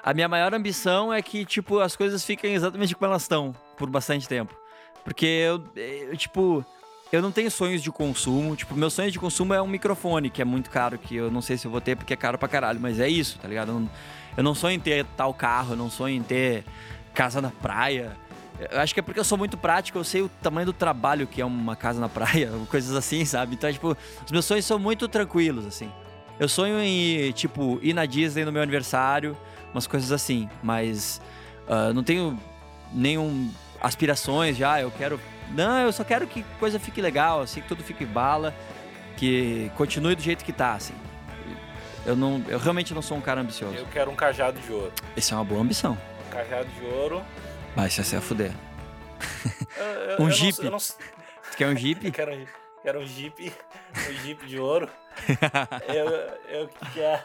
A minha maior ambição é que, tipo, as coisas fiquem exatamente como elas estão por bastante tempo. Porque eu, eu, tipo, eu não tenho sonhos de consumo. Tipo, meu sonho de consumo é um microfone, que é muito caro, que eu não sei se eu vou ter porque é caro pra caralho, mas é isso, tá ligado? Eu não, eu não sonho em ter tal carro, eu não sonho em ter casa na praia. Eu acho que é porque eu sou muito prático, eu sei o tamanho do trabalho que é uma casa na praia, coisas assim, sabe? Então, tipo, os meus sonhos são muito tranquilos, assim. Eu sonho em, tipo, ir na Disney no meu aniversário, umas coisas assim, mas ah, não tenho nenhum aspirações já, eu quero. Não, eu só quero que coisa fique legal, assim, que tudo fique bala, que continue do jeito que tá, assim. Eu não, eu realmente não sou um cara ambicioso. Eu quero um cajado de ouro. Essa é uma boa ambição. Um cajado de ouro. Mas isso é fuder. Eu- eu- Um eu não- Jeep. eu não- Tu quer um Eu Jeep? quero, um- quero um Jeep. Um Jeep de ouro. eu, eu quero.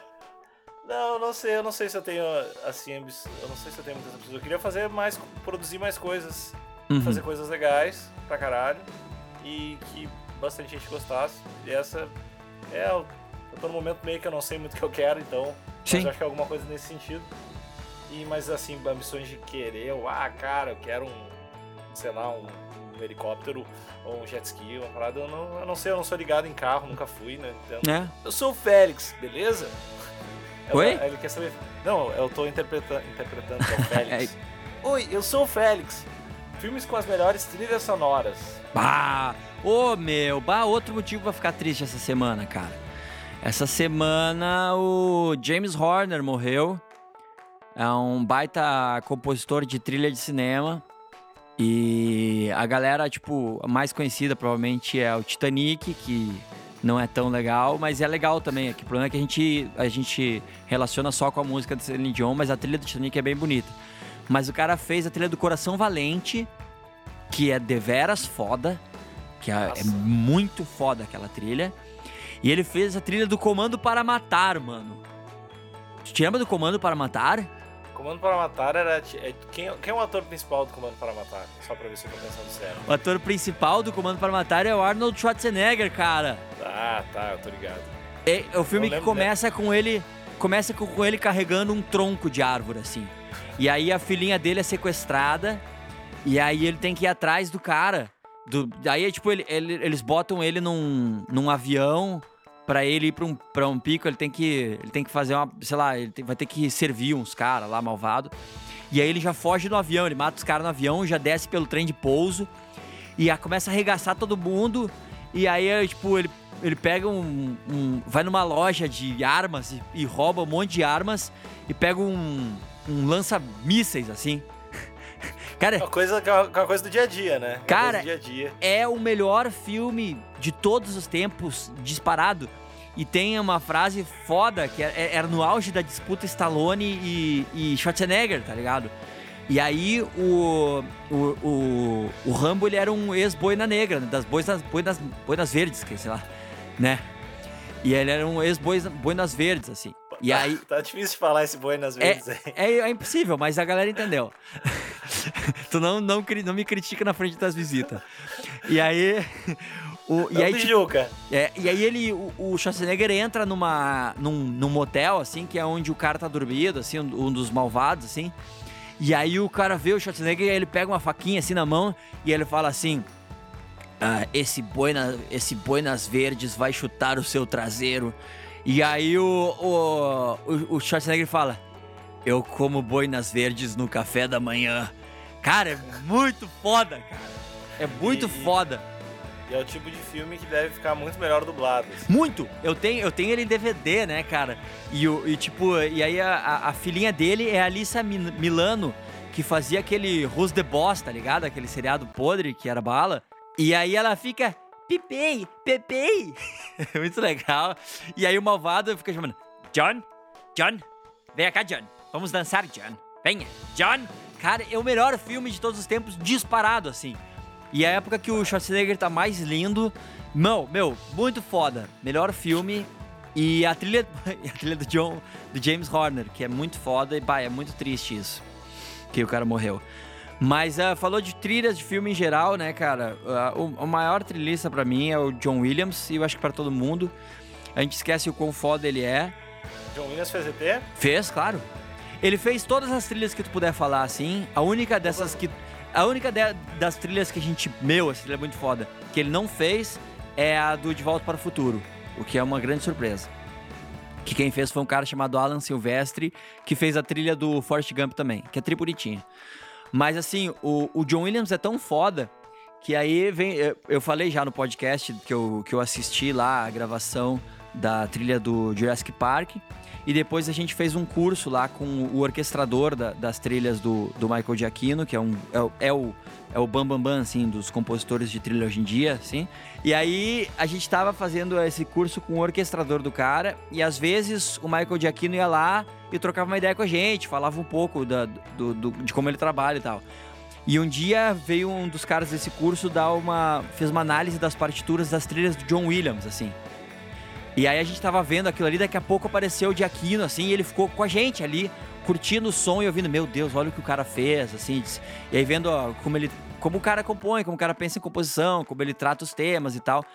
Não, eu não sei, eu não sei se eu tenho assim, eu não sei se eu tenho muitas ambições. Eu queria fazer mais, produzir mais coisas, Uhum. fazer coisas legais pra caralho e que bastante gente gostasse. E essa é, eu eu tô no momento meio que eu não sei muito o que eu quero, então, mas Sim. eu acho que é alguma coisa nesse sentido. E mas assim, ambições de querer, eu, ah, cara, eu quero um, sei lá, um, um helicóptero ou um jet ski, uma parada, eu não, eu não sei, eu não sou ligado em carro, nunca fui, né? Então, É. eu sou o Félix, beleza? Oi? Ela- Ele quer saber. Não, eu tô interpretando, interpretando é o Félix. Oi, eu sou o Félix. Filmes com as melhores trilhas sonoras. Bah! Ô meu, bah, outro motivo pra ficar triste essa semana, cara. Essa semana o James Horner morreu. É um baita compositor de trilha de cinema. E a galera, tipo, mais conhecida provavelmente é o Titanic, que não é tão legal, mas é legal também. Aqui. O problema é que a gente, a gente relaciona só com a música do Celine Dion, mas a trilha do Titanic é bem bonita. Mas o cara fez a trilha do Coração Valente, que é deveras foda, que é, é muito foda aquela trilha. E ele fez a trilha do Comando para Matar, mano. Tu te lembra do Comando para Matar? Comando para Matar era. é- quem, quem é o ator principal do Comando para Matar? Só pra ver se eu tô pensando sério. O ator principal do Comando para Matar é o Arnold Schwarzenegger, cara. Ah, tá, eu tô ligado. É, é o filme que começa com ele. Começa com, com ele carregando um tronco de árvore, assim. E aí a filhinha dele é sequestrada. E aí ele tem que ir atrás do cara. Do, aí, tipo, ele- ele- eles botam ele num, num avião pra ele ir pra um, um pico. Ele tem que. Ele tem que fazer uma. Sei lá, ele tem- vai ter que servir uns caras lá malvado. E aí ele já foge do avião, ele mata os caras no avião, já desce pelo trem de pouso. E começa a arregaçar todo mundo. E aí, é, tipo, ele, ele pega um, um- Vai numa loja de armas e, e rouba um monte de armas e pega um, um lança-mísseis, assim. Cara, Uma coisa, uma coisa do dia a dia, né? Uma Cara, dia dia. é o melhor filme de todos os tempos, disparado. E tem uma frase foda, que é- era no auge da disputa Stallone e, e Schwarzenegger, tá ligado? E aí o, o, o, o Rambo, ele era um ex-boina negra, né, das boinas, boinas, boinas verdes, que sei lá, né? E ele era um ex-boinas verdes, assim. E aí... Tá difícil de falar esse boi nas É, vezes aí. é, é impossível, mas a galera entendeu. tu não, não, não me critica na frente das visitas. E aí. O, e, Não aí tipo, é, e aí ele, o, o Schwarzenegger entra numa, num, num motel, assim, que é onde o cara tá dormindo, assim, um, um dos malvados, assim. E aí o cara vê o Schwarzenegger e ele pega uma faquinha assim na mão e ele fala assim: ah, esse, boina, esse Boinas Verdes vai chutar o seu traseiro. E aí o, o, o, Schwarzenegger fala: Eu como boinas verdes no café da manhã. Cara, é muito foda, cara. É muito E- foda. E é o tipo de filme que deve ficar muito melhor dublado. assim. Muito! Eu tenho, eu tenho ele em DVD, né, cara? E, o, e tipo, e aí a, a, a filhinha dele é a Alissa Milano, que fazia aquele Rose the Boss, tá ligado? Aquele seriado podre que era bala. E aí ela fica. Pipei, Pepei! Muito legal. E aí o malvado fica chamando: John, John, vem cá, John. Vamos dançar, John. Venha, John. Cara, é o melhor filme de todos os tempos, disparado, assim. E a época que o Schwarzenegger tá mais lindo. Não, meu, muito foda. Melhor filme. E a trilha, a trilha do John, do James Horner, que é muito foda e pá, é muito triste isso. Que o cara morreu. Mas ah, falou de trilhas de filme em geral, né, cara? Ah, o, o maior trilhista pra mim é o John Williams, e eu acho que pra todo mundo. A gente esquece o quão foda ele é. John Williams fez ET? Fez, claro. Ele fez todas as trilhas que tu puder falar, assim. A única dessas que. A única de- das trilhas que a gente. Meu, essa trilha é muito foda. Que ele não fez é a do De Volta para o Futuro. O que é uma grande surpresa. Que quem fez foi um cara chamado Alan Silvestre, que fez a trilha do Forrest Gump também, que é tri bonitinha. Mas assim, o, o John Williams é tão foda que aí vem. Eu, eu falei já no podcast que eu, que eu assisti lá a gravação da trilha do Jurassic Park. E depois a gente fez um curso lá com o orquestrador da- das trilhas do, do Michael Giacchino, que é, um, é, é o é o bambambam, bam, bam, assim, dos compositores de trilha hoje em dia, assim. E aí a gente tava fazendo esse curso com o orquestrador do cara, e às vezes o Michael Giacchino ia lá e trocava uma ideia com a gente, falava um pouco da, do, do- de como ele trabalha e tal. E um dia veio um dos caras desse curso dar uma. fez uma análise das partituras das trilhas do John Williams, assim. E aí a gente tava vendo aquilo ali, daqui a pouco apareceu o Giacchino, assim, e ele ficou com a gente ali, curtindo o som e ouvindo, meu Deus, olha o que o cara fez, assim. E aí vendo ó, como ele. como o cara compõe, como o cara pensa em composição, como ele trata os temas e tal.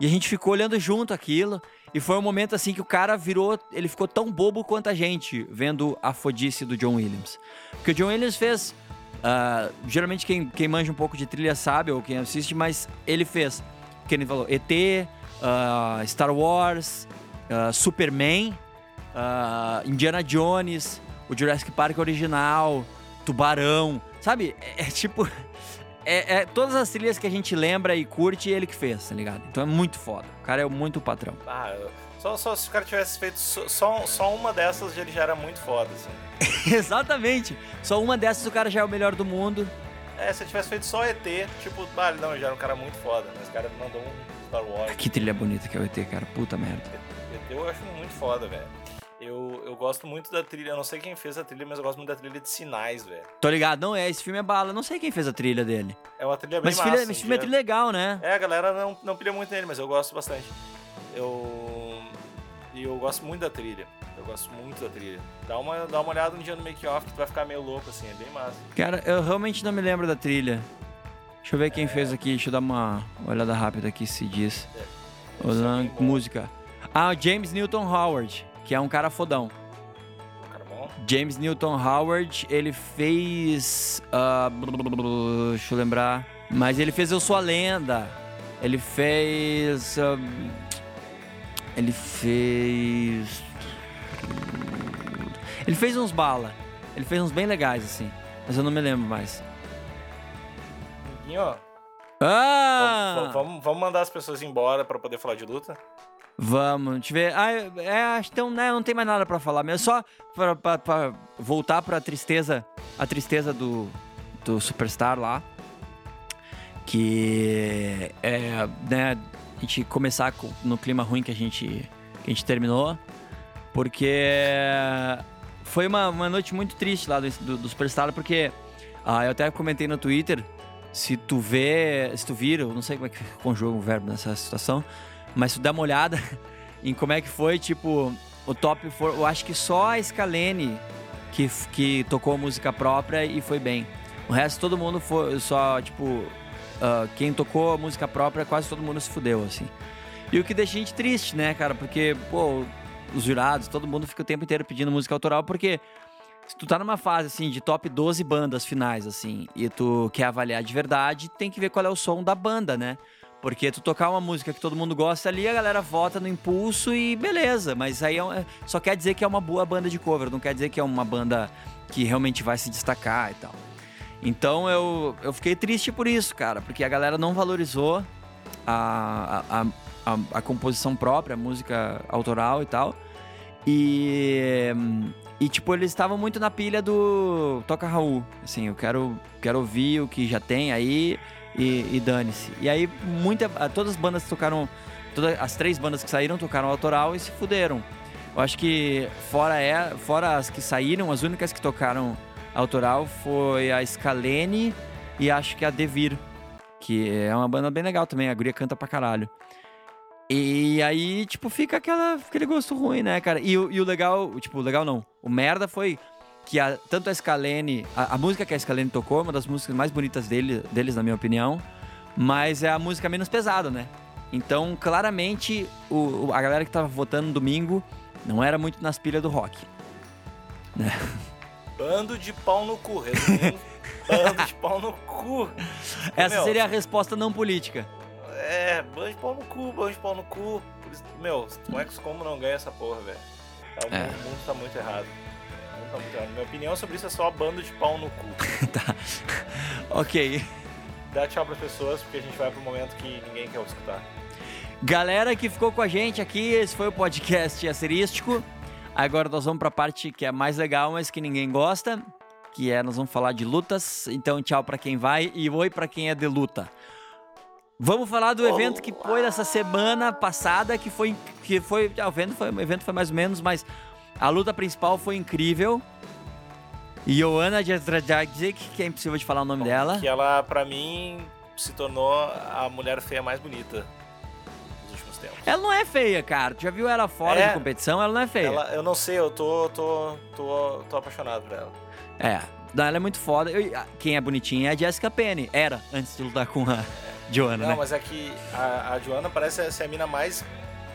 E a gente ficou olhando junto aquilo. E foi um momento assim que o cara virou. Ele ficou tão bobo quanto a gente vendo a fodice do John Williams. Porque o John Williams fez. ah, geralmente quem, quem manja um pouco de trilha sabe, ou quem assiste, mas ele fez. Que ele falou: ET, ah, Star Wars, ah, Superman, Indiana Jones, o Jurassic Park original, Tubarão. Sabe? É, é tipo. É, é todas as trilhas que a gente lembra e curte, ele que fez, tá ligado? Então é muito foda. O cara é muito patrão. Ah, eu- só, só se o cara tivesse feito só, só, uma dessas, ele já era muito foda, assim. Exatamente. Só uma dessas o cara já é o melhor do mundo. É, se eu tivesse feito só ET, tipo, ah, não, ele já era um cara muito foda, mas o cara mandou um Star Wars. Que trilha bonita que é o ET, cara. Puta merda. ET eu acho muito foda, velho. Eu, eu gosto muito da trilha, eu não sei quem fez a trilha, mas eu gosto muito da trilha de sinais, velho. Tô ligado? Não é, esse filme é bala. Não sei quem fez a trilha dele. É uma trilha bem Mas massa. filme, esse filme é dia- trilha legal, né? É, a galera não, não pilha muito nele, mas eu gosto bastante. Eu. E eu gosto muito da trilha. Eu gosto muito da trilha. Dá uma, dá uma olhada um dia no make-off que tu vai ficar meio louco, assim, é bem massa. Cara, eu realmente não me lembro da trilha. Deixa eu ver quem fez aqui. Deixa eu dar uma olhada rápida aqui se diz. Olhando bem bom. música. Ah, o James Newton Howard, que é um cara fodão. James Newton Howard, ele fez. ah, deixa eu lembrar. Mas ele fez Eu Sou a Lenda. Ele fez. ah, ele fez. Ele fez uns bala. Ele fez uns bem legais, assim. Mas eu não me lembro mais. Amiguinho, ó. Ah! Vamos, vamos, vamos mandar as pessoas embora pra poder falar de luta? Vamos, deixa eu ver. Ah, é, então, né, não tem mais nada pra falar mesmo. Só pra, pra- pra voltar pra tristeza, a tristeza do, do Superstar lá. Que é, né, a gente começar com- no clima ruim que a gente, que a gente terminou. Porque foi uma, uma noite muito triste lá do, do, do Superstar, porque ah, eu até comentei no Twitter. Se tu vê, se tu vira, eu não sei como é que conjuga o verbo nessa situação, mas se tu der uma olhada em como é que foi, tipo, o top for, eu acho que só a Scalene que, que tocou música própria e foi bem. O resto todo mundo foi só, tipo, ah, quem tocou música própria, quase todo mundo se fudeu, assim. E o que deixa a gente triste, né, cara? Porque, pô, os jurados, todo mundo fica o tempo inteiro pedindo música autoral, porque se tu tá numa fase, assim, de top 12 bandas finais, assim, e tu quer avaliar de verdade, tem que ver qual é o som da banda, né? Porque tu tocar uma música que todo mundo gosta ali, a galera vota no impulso e beleza. Mas aí é, só quer dizer que é uma boa banda de cover, não quer dizer que é uma banda que realmente vai se destacar e tal. Então eu, eu fiquei triste por isso, cara, porque a galera não valorizou a, a, a, a composição própria, a música autoral e tal. E, e tipo, eles estavam muito na pilha do Toca Raul. Assim, eu quero, quero ouvir o que já tem aí e, e dane-se. E aí, muita, todas as bandas tocaram, todas as três bandas que saíram tocaram autoral e se fuderam. Eu acho que fora, é, fora as que saíram, as únicas que tocaram autoral foi a Scalene e acho que a Devir, que é uma banda bem legal também, a guria canta pra caralho. E aí, tipo, fica aquela, aquele gosto ruim, né, cara? E, e o legal, tipo, o legal não, o merda foi que a, tanto a Scalene, a, a, música que a Scalene tocou, é uma das músicas mais bonitas dele, deles, na minha opinião, mas é a música menos pesada, né? Então, claramente, o, a galera que tava votando no domingo não era muito nas pilhas do rock. Né? Bando de pau no cu, resumindo, bando de pau no cu. Essa meu, seria a resposta não política. É, bando de pau no cu, bando de pau no cu. Meu, como é que como não ganha essa porra, velho? Tá, é. O mundo tá muito errado. Tá. Minha opinião sobre isso é só bando de pau no cu. tá. Ok. Dá tchau pras pessoas, porque a gente vai pro momento que ninguém quer escutar. Galera que ficou com a gente aqui, esse foi o podcast asterístico. Agora nós vamos para a parte que é mais legal, mas que ninguém gosta, que é nós vamos falar de lutas. Então tchau para quem vai e oi para quem é de luta. Vamos falar do evento que foi nessa semana passada, que foi que foi, ah, o evento foi, o evento foi mais ou menos, mas a luta principal foi incrível. Joana Jędrzejczyk, que é impossível de falar o nome dela. Que ela, para mim, se tornou a mulher feia mais bonita tempos. Ela não é feia, cara. Tu já viu ela fora é, de competição? Ela não é feia. Ela, eu não sei, eu tô, tô, tô, tô apaixonado por ela. É, ela é muito foda. Eu, quem é bonitinha é a Jessica Penny. Era, antes de lutar com a Joana, não, né? Mas é que a, a Joana parece ser a mina mais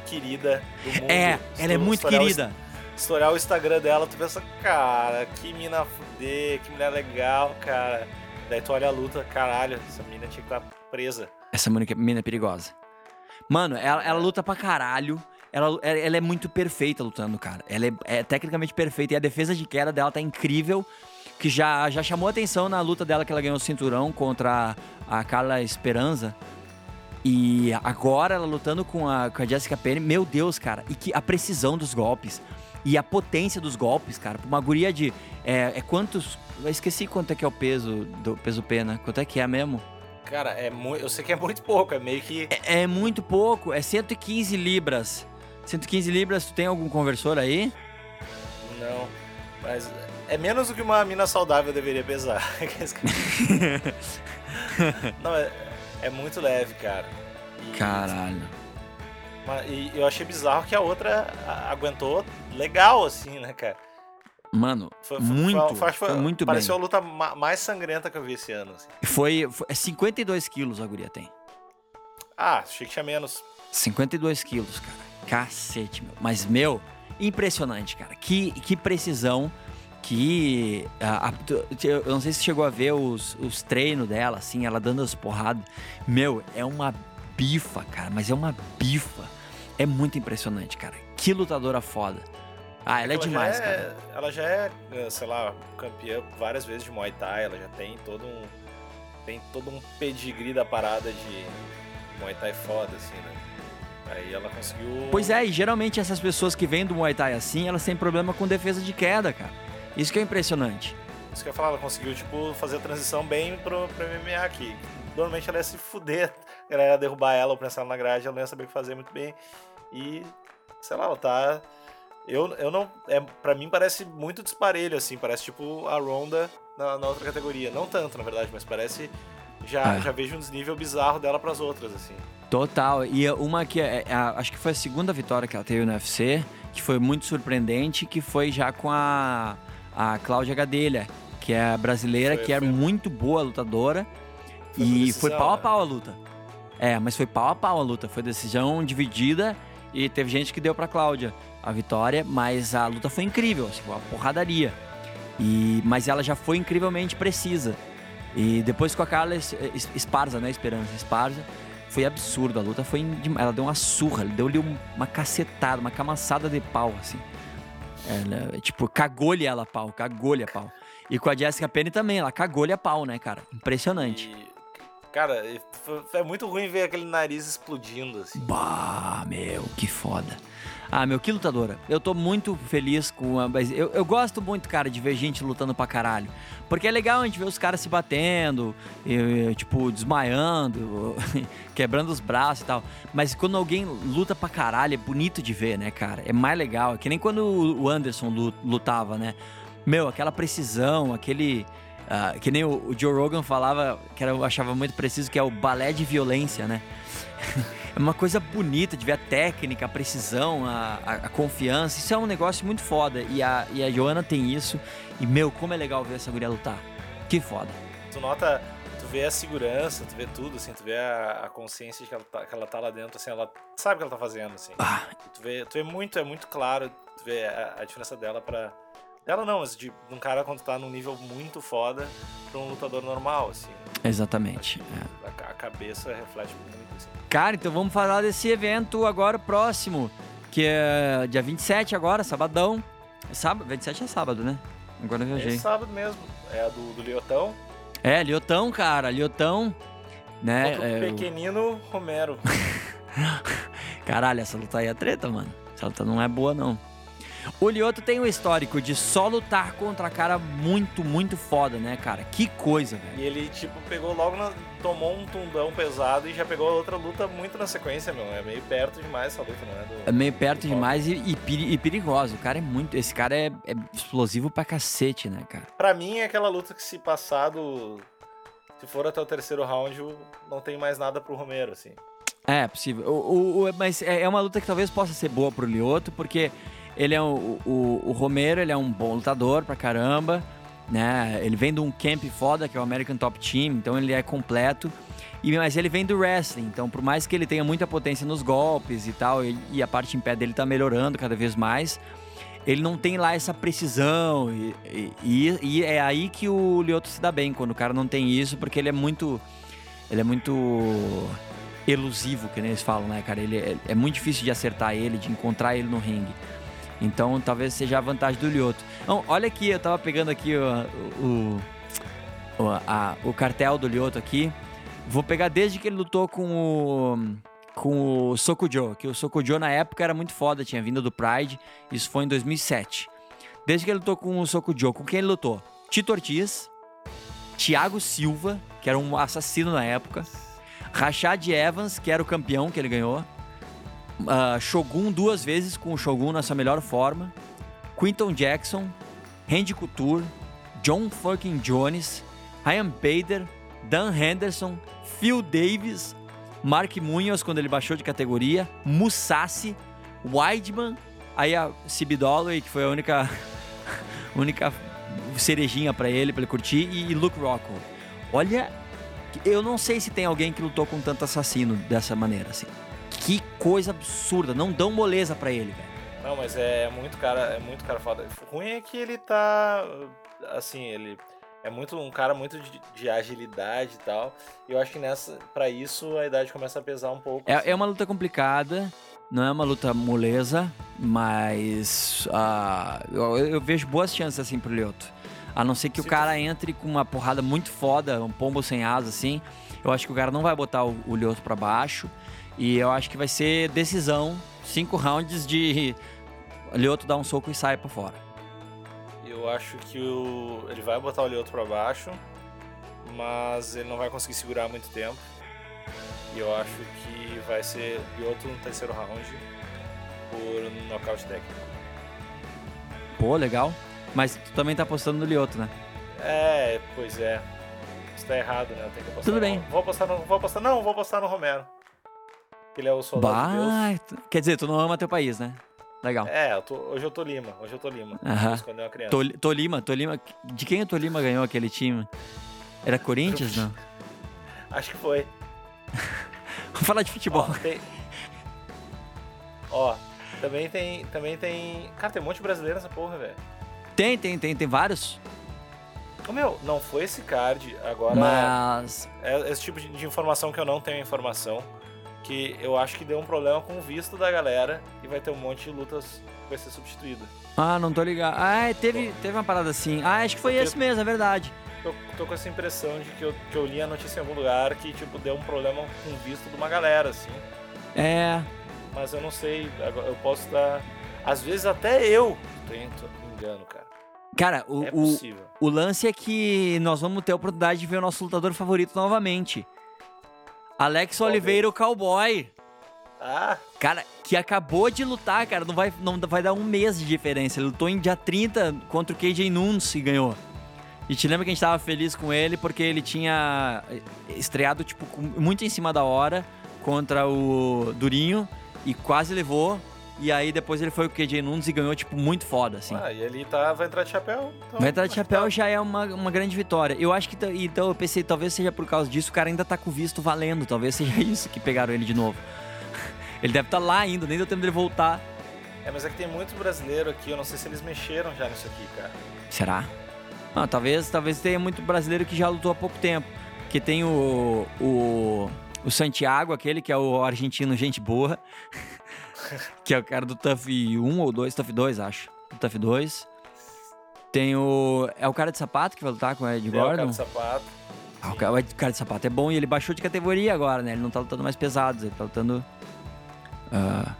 querida do mundo. É, ela é muito querida. Estourar o Instagram dela, tu pensa, cara, que mina fuder, que mulher legal, cara. Daí tu olha a luta, caralho, essa mina tinha que estar tá presa. Essa mina é perigosa. Mano, ela, ela luta pra caralho. Ela, ela é muito perfeita lutando, cara. Ela é, é, tecnicamente perfeita. E a defesa de queda dela tá incrível. Que já, já chamou atenção na luta dela que ela ganhou o cinturão contra a, Carla Esperança. E agora ela lutando com a, com a Jessica Penny. Meu Deus, cara. E que a precisão dos golpes. E a potência dos golpes, cara. Uma guria de. É, é quantos. Eu esqueci quanto é que é o peso do peso pena. Quanto é que é mesmo? Cara, é muito, eu sei que é muito pouco, é meio que. É, é, muito pouco, é 115 libras. 115 libras, tu tem algum conversor aí? Não, mas é menos do que uma mina saudável deveria pesar. Não, é, é, muito leve, cara. E, Caralho. E eu achei bizarro que a outra aguentou legal, assim, né, cara? Mano, foi, muito, foi, foi, foi muito pareceu bem. Pareceu a luta mais sangrenta que eu vi esse ano. Assim. Foi, foi 52 é quilos a guria tem. Ah, achei que tinha menos. 52 quilos, cara. Cacete, meu. Mas, meu, impressionante, cara. Que, que precisão. Que. A, a, eu não sei se chegou a ver os, os treinos dela, assim, ela dando as porradas. Meu, é uma bifa, cara. Mas é uma bifa. É muito impressionante, cara. Que lutadora foda. Ah, ela é, é demais, é, cara. Ela já é, sei lá, campeã várias vezes de Muay Thai, ela já tem todo um tem todo um pedigree da parada de Muay Thai foda assim, né? Aí ela conseguiu Pois é, e geralmente essas pessoas que vêm do Muay Thai assim, elas têm problema com defesa de queda, cara. Isso que é impressionante. Isso que eu ia falar, ela conseguiu, tipo, fazer a transição bem pro, pro MMA aqui. Normalmente ela ia se fuder, a galera ia derrubar ela ou prensar ela na grade, ela não ia saber o que fazer muito bem. E, sei lá, ela tá eu, eu não. É, pra mim parece muito disparelho, assim. Parece tipo a Ronda na, na outra categoria. Não tanto, na verdade, mas parece. Já, é. já vejo um desnível bizarro dela para as outras, assim. Total. E uma que é, é, acho que foi a segunda vitória que ela teve no UFC, que foi muito surpreendente, que foi já com a, a Cláudia Gadelha, que é brasileira, foi, que é muito boa lutadora. Foi e decisão, foi pau a né? pau a luta. É, mas foi pau a pau a luta. Foi decisão dividida e teve gente que deu pra Cláudia a vitória, mas a luta foi incrível, assim, uma porradaria. E, mas ela já foi incrivelmente precisa. E depois com a Carla Esparza, né? Esperança Esparza, foi absurdo. A luta foi. Ela deu uma surra, deu-lhe uma cacetada, uma camaçada de pau, assim. Ela, tipo, cagou-lhe ela a pau, cagou-lhe a pau. E com a Jessica Penny também, ela cagou-lhe a pau, né, cara? Impressionante. E, cara, é muito ruim ver aquele nariz explodindo, assim. Bah, meu, que foda. Ah, meu, que lutadora. Eu tô muito feliz com a. Eu, eu gosto muito, cara, de ver gente lutando pra caralho. Porque é legal a gente ver os caras se batendo, e, tipo, desmaiando, quebrando os braços e tal. Mas quando alguém luta pra caralho, é bonito de ver, né, cara? É mais legal. É que nem quando o Anderson lutava, né? Meu, aquela precisão, aquele. Uh, que nem o, o, Joe Rogan falava, que era, eu achava muito preciso, que é o balé de violência, né? é uma coisa bonita de ver a técnica, a precisão, a, a, a, confiança. Isso é um negócio muito foda. E a, e a Joana tem isso. E, meu, como é legal ver essa guria lutar. Que foda. Tu nota, tu vê a segurança, tu vê tudo, assim, tu vê a, a consciência de que ela, tá, que ela tá lá dentro, assim, ela sabe o que ela tá fazendo, assim. Ah. Tu, vê, tu vê muito, é muito claro, tu vê a, a diferença dela pra dela não, mas de um cara quando tá num nível muito foda pra um lutador normal, assim. Exatamente. É. A, a, cabeça reflete muito, assim. Cara, então vamos falar desse evento agora próximo, que é dia 27 agora, sabadão. É sábado? 27 é sábado, né? Agora eu viajei. É sábado mesmo. É a do, do Liotão. É, Liotão, cara, Liotão. Né? Contra o é, pequenino Romero. Caralho, essa luta aí é treta, mano. Essa luta não é boa, não. O Lioto tem um histórico de só lutar contra cara muito, muito foda, né, cara? Que coisa, velho. E ele, tipo, pegou logo, na... tomou um tundão pesado e já pegou outra luta muito na sequência, meu. É meio perto demais essa luta, não é? Do... É meio perto demais e, e, perigoso. O cara é muito. Esse cara é, é, explosivo pra cacete, né, cara? Pra mim é aquela luta que se passado. Se for até o terceiro round, não tem mais nada pro Romero, assim. É, possível. O, o, mas é, é uma luta que talvez possa ser boa pro Lioto, porque ele é um, o, o Romero, ele é um bom lutador pra caramba, né? Ele vem de um camp foda, que é o American Top Team, então ele é completo. E, mas ele vem do wrestling, então por mais que ele tenha muita potência nos golpes e tal, e, e a parte em pé dele tá melhorando cada vez mais, ele não tem lá essa precisão. E, e, e, é aí que o Lioto se dá bem, quando o cara não tem isso, porque ele é muito. Ele é muito elusivo, que nem eles falam, né, cara? Ele é, é muito difícil de acertar ele, de encontrar ele no ringue. Então talvez seja a vantagem do Lioto. Então, olha aqui, eu tava pegando aqui o, o, o, a, o cartel do Lioto aqui. Vou pegar desde que ele lutou com o, com o Sokujo, que o Sokujo na época era muito foda, tinha vindo do Pride, isso foi em 2007. Desde que ele lutou com o Sokujo, com quem ele lutou? Tito Ortiz, Thiago Silva, que era um assassino na época, Rashad Evans, que era o campeão que ele ganhou, uh, Shogun duas vezes com o Shogun na sua melhor forma, Quinton Jackson, Randy Couture, John fucking Jones, Ryan Bader, Dan Henderson, Phil Davis, Mark Munoz quando ele baixou de categoria, Musashi, Weidman, aí a Cib Dolloway, que foi a única única cerejinha para ele, para ele curtir, e Luke Rockwell. Olha, eu não sei se tem alguém que lutou com tanto assassino dessa maneira assim. Que coisa absurda. Não dão moleza para ele, velho. Não, mas é muito cara, é muito cara foda. O ruim é que ele tá. Assim, ele é muito um cara muito de, de agilidade e tal. E eu acho que nessa, para isso a idade começa a pesar um pouco. É, assim. é uma luta complicada. Não é uma luta moleza, mas uh, eu, eu, vejo boas chances assim pro Lioto. A não ser que Sim. o cara entre com uma porrada muito foda, um pombo sem asa assim. Eu acho que o cara não vai botar o, o Lioto pra baixo. E eu acho que vai ser decisão, cinco rounds de Lioto dar um soco e sai para fora. Eu acho que o... ele vai botar o Lioto para baixo, mas ele não vai conseguir segurar muito tempo. E eu acho que vai ser Lioto no terceiro round por nocaute técnico. Pô, legal. Mas tu também tá apostando no Lioto, né? É, pois é. Isso tá errado, né? Eu tenho que apostar Tudo no... bem. Vou apostar no... Vou apostar... Não, vou apostar no Romero ele é o soldado bah, de Deus. Quer dizer, tu não ama teu país, né? Legal. É, eu tô, hoje eu tô Lima, hoje eu tô Lima. Aham. Quando eu era criança. Tô, Tolima, Tolima. De quem o Tolima ganhou aquele time? Era Corinthians, não? Acho que foi. Vamos falar de futebol. Ó, tem... Ó, também tem, também tem... Cara, tem um monte de brasileiro nessa porra, velho. Tem, tem, tem, tem vários. Ô, meu, não foi esse card. Agora. Mas. É esse tipo de, de informação que eu não tenho informação. Que eu acho que deu um problema com o visto da galera e vai ter um monte de lutas que vai ser substituída. Ah, não tô ligado. Ah, é, teve, teve uma parada assim. Ah, acho que foi esse mesmo, é verdade. Tô, tô com essa impressão de que eu, que eu li a notícia em algum lugar que, tipo, deu um problema com o visto de uma galera, assim. É. Mas eu não sei, eu posso estar. Às vezes até eu tenho me engano, cara. Cara, o, é o, o lance é que nós vamos ter a oportunidade de ver o nosso lutador favorito novamente. Alex Oliveira, o cowboy. Ah, Cara, que acabou de lutar, cara. Não vai, não vai dar um mês de diferença. Ele lutou em dia 30 contra o KJ Nunes e ganhou. E te lembra que a gente tava feliz com ele porque ele tinha estreado, tipo, muito em cima da hora contra o Durinho e quase levou. E aí depois ele foi o KJ Nunes e ganhou, tipo, muito foda, assim. ah, e ele tá, vai entrar de chapéu. então Vai entrar de chapéu tá. já é uma, uma grande vitória. Eu acho que. Então eu pensei, talvez seja por causa disso, o cara ainda tá com o visto valendo. Talvez seja isso que pegaram ele de novo. Ele deve estar lá ainda, nem deu tempo dele voltar. É, mas é que tem muito brasileiro aqui, eu não sei se eles mexeram já nisso aqui, cara. Será? Ah, talvez, talvez tenha muito brasileiro que já lutou há pouco tempo. Que tem o, o, o Santiago, aquele que é o argentino gente boa. que é o cara do Tough 1 ou 2, Tough 2, acho. Do Tough 2. Tem o. É o cara de sapato que vai lutar com o Ed É o cara Gordon? de sapato. Ah, o cara, o cara de sapato é bom e ele baixou de categoria agora, né? Ele não tá lutando mais pesados, ele tá lutando. ah,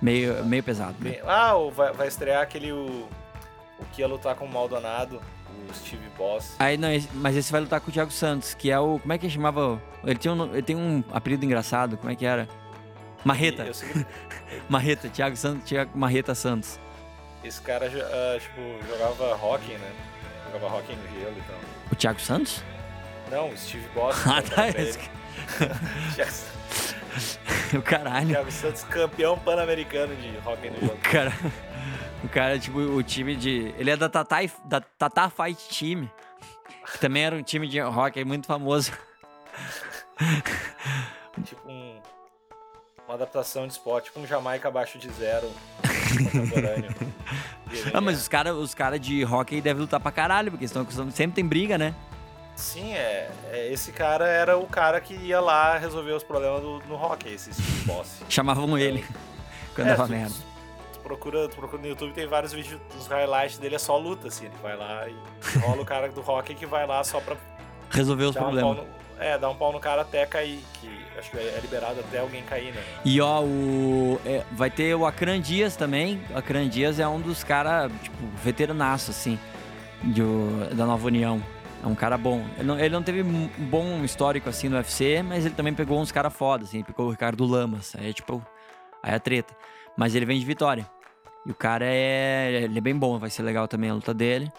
meio, meio pesado. Né? Ah, vai, vai estrear aquele. O, o que ia lutar com o Maldonado, o Steve Boss. Aí, não, esse- mas esse vai lutar com o Thiago Santos, que é o. Como é que ele chamava? Ele, tinha um, ele tem um apelido engraçado, como é que era? Marreta. Marreta, Thiago Santos, Thiago Marreta Santos. esse cara ah, tipo, jogava hockey, né? Jogava hockey no gelo e tal. O Thiago Santos? Não, o Steve Boss. Ah, que tá. esse- O caralho. Thiago Santos, campeão pan-americano de hockey no O gelo. cara. O cara, tipo, o time de. Ele é da Tata, da Tata Fight Team. Que também era um time de hockey muito famoso. Tipo um, uma adaptação de esporte, tipo um Jamaica abaixo de zero. contemporâneo. Ah, mas os caras os cara de hockey devem lutar pra caralho, porque estão sempre tem briga, né? Sim, é, é, Esse cara era o cara que ia lá resolver os problemas do, no hockey, esse Steve Boss. Chamavam ele quando É, dava tu- merda. Tu procura, tu procura no YouTube, tem vários vídeos, os highlights dele é só luta, assim. Ele vai lá e rola o cara do hockey que vai lá só pra Resolver os um problemas. É, dar um pau no cara até cair, que acho que é liberado até alguém cair, né? E ó, o. é, vai ter o Acran Dias também. O Acran Dias é um dos caras, tipo, veteranaço, assim, de, o- da Nova União. É um cara bom. Ele não, ele não teve um bom histórico assim no UFC, mas ele também pegou uns caras foda, assim. Pegou o Ricardo Lamas. Aí é tipo. Aí é treta. Mas ele vem de vitória. E o cara é. Ele é bem bom, vai ser legal também a luta dele.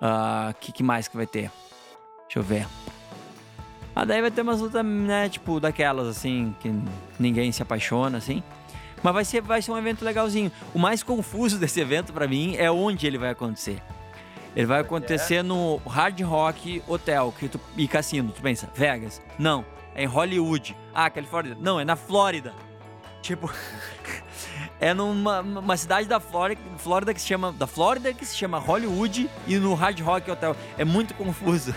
O que, que mais que vai ter? Deixa eu ver. Ah, daí vai ter umas lutas, né, tipo, daquelas, assim, que ninguém se apaixona, assim. Mas vai ser, vai ser um evento legalzinho. O mais confuso desse evento, pra mim, é onde ele vai acontecer. Ele vai acontecer no Hard Rock Hotel que tu, e Cassino. Tu pensa, Vegas? Não. É em Hollywood. Ah, Califórnia? Não, é na Flórida. Tipo, é numa uma cidade da Flórida, Flórida que se chama da Flórida que se chama Hollywood e no Hard Rock Hotel. É muito confuso.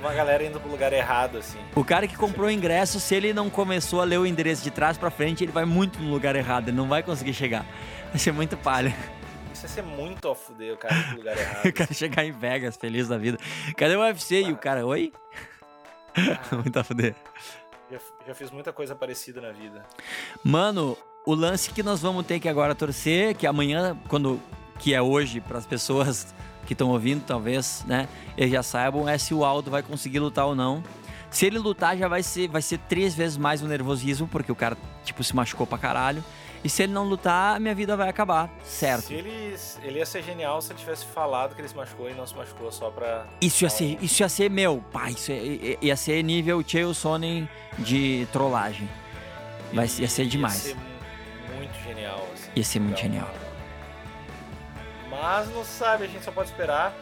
Uma galera indo pro lugar errado, assim. O cara que comprou o ingresso, se ele não começou a ler o endereço de trás pra frente, ele vai muito no lugar errado, ele não vai conseguir chegar. Vai ser muito palha. Isso ia ser muito a fuder o cara ir pro lugar errado. O cara chegar em Vegas, feliz da vida. Cadê o UFC? E o cara, oi? muito a fuder. Já, já fiz muita coisa parecida na vida. Mano, o lance que nós vamos ter que agora torcer, que amanhã, quando que é hoje, para as pessoas que estão ouvindo, talvez, né, eles já saibam, é se o Aldo vai conseguir lutar ou não. Se ele lutar, já vai ser, vai ser três vezes mais o nervosismo, porque o cara, tipo, se machucou pra caralho. E se ele não lutar, minha vida vai acabar, certo? Se ele, ele ia ser genial se ele tivesse falado que ele se machucou e não se machucou só pra. Isso ia ser, um- isso ia ser meu, pai, isso ia, ia ser nível Chael Sonnen de trollagem. Vai, ia ser demais. Ia ser mu- muito genial. Assim. Ia ser muito Então, genial. Mas não sabe, a gente só pode esperar.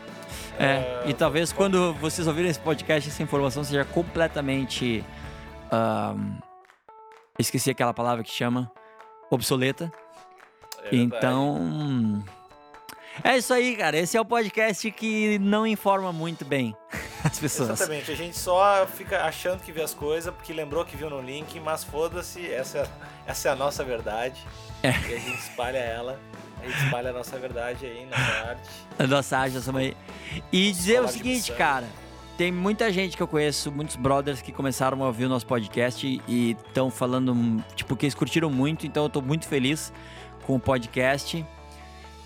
É, Ah, e talvez quando vocês ouvirem esse podcast, essa informação seja completamente. ahn, esqueci aquela palavra que chama. Obsoleta. é então. É isso aí, cara. Esse é o podcast que não informa muito bem as pessoas. Exatamente. A gente só fica achando que vê as coisas porque lembrou que viu no link, mas foda-se, essa, é, essa é a nossa verdade. É. E a gente espalha ela. A gente espalha a nossa verdade aí, nossa arte. A nossa arte, nossa mãe. E dizer o seguinte, cara. Tem muita gente que eu conheço, muitos brothers que começaram a ouvir o nosso podcast e estão falando, tipo, que eles curtiram muito, então eu tô muito feliz com o podcast.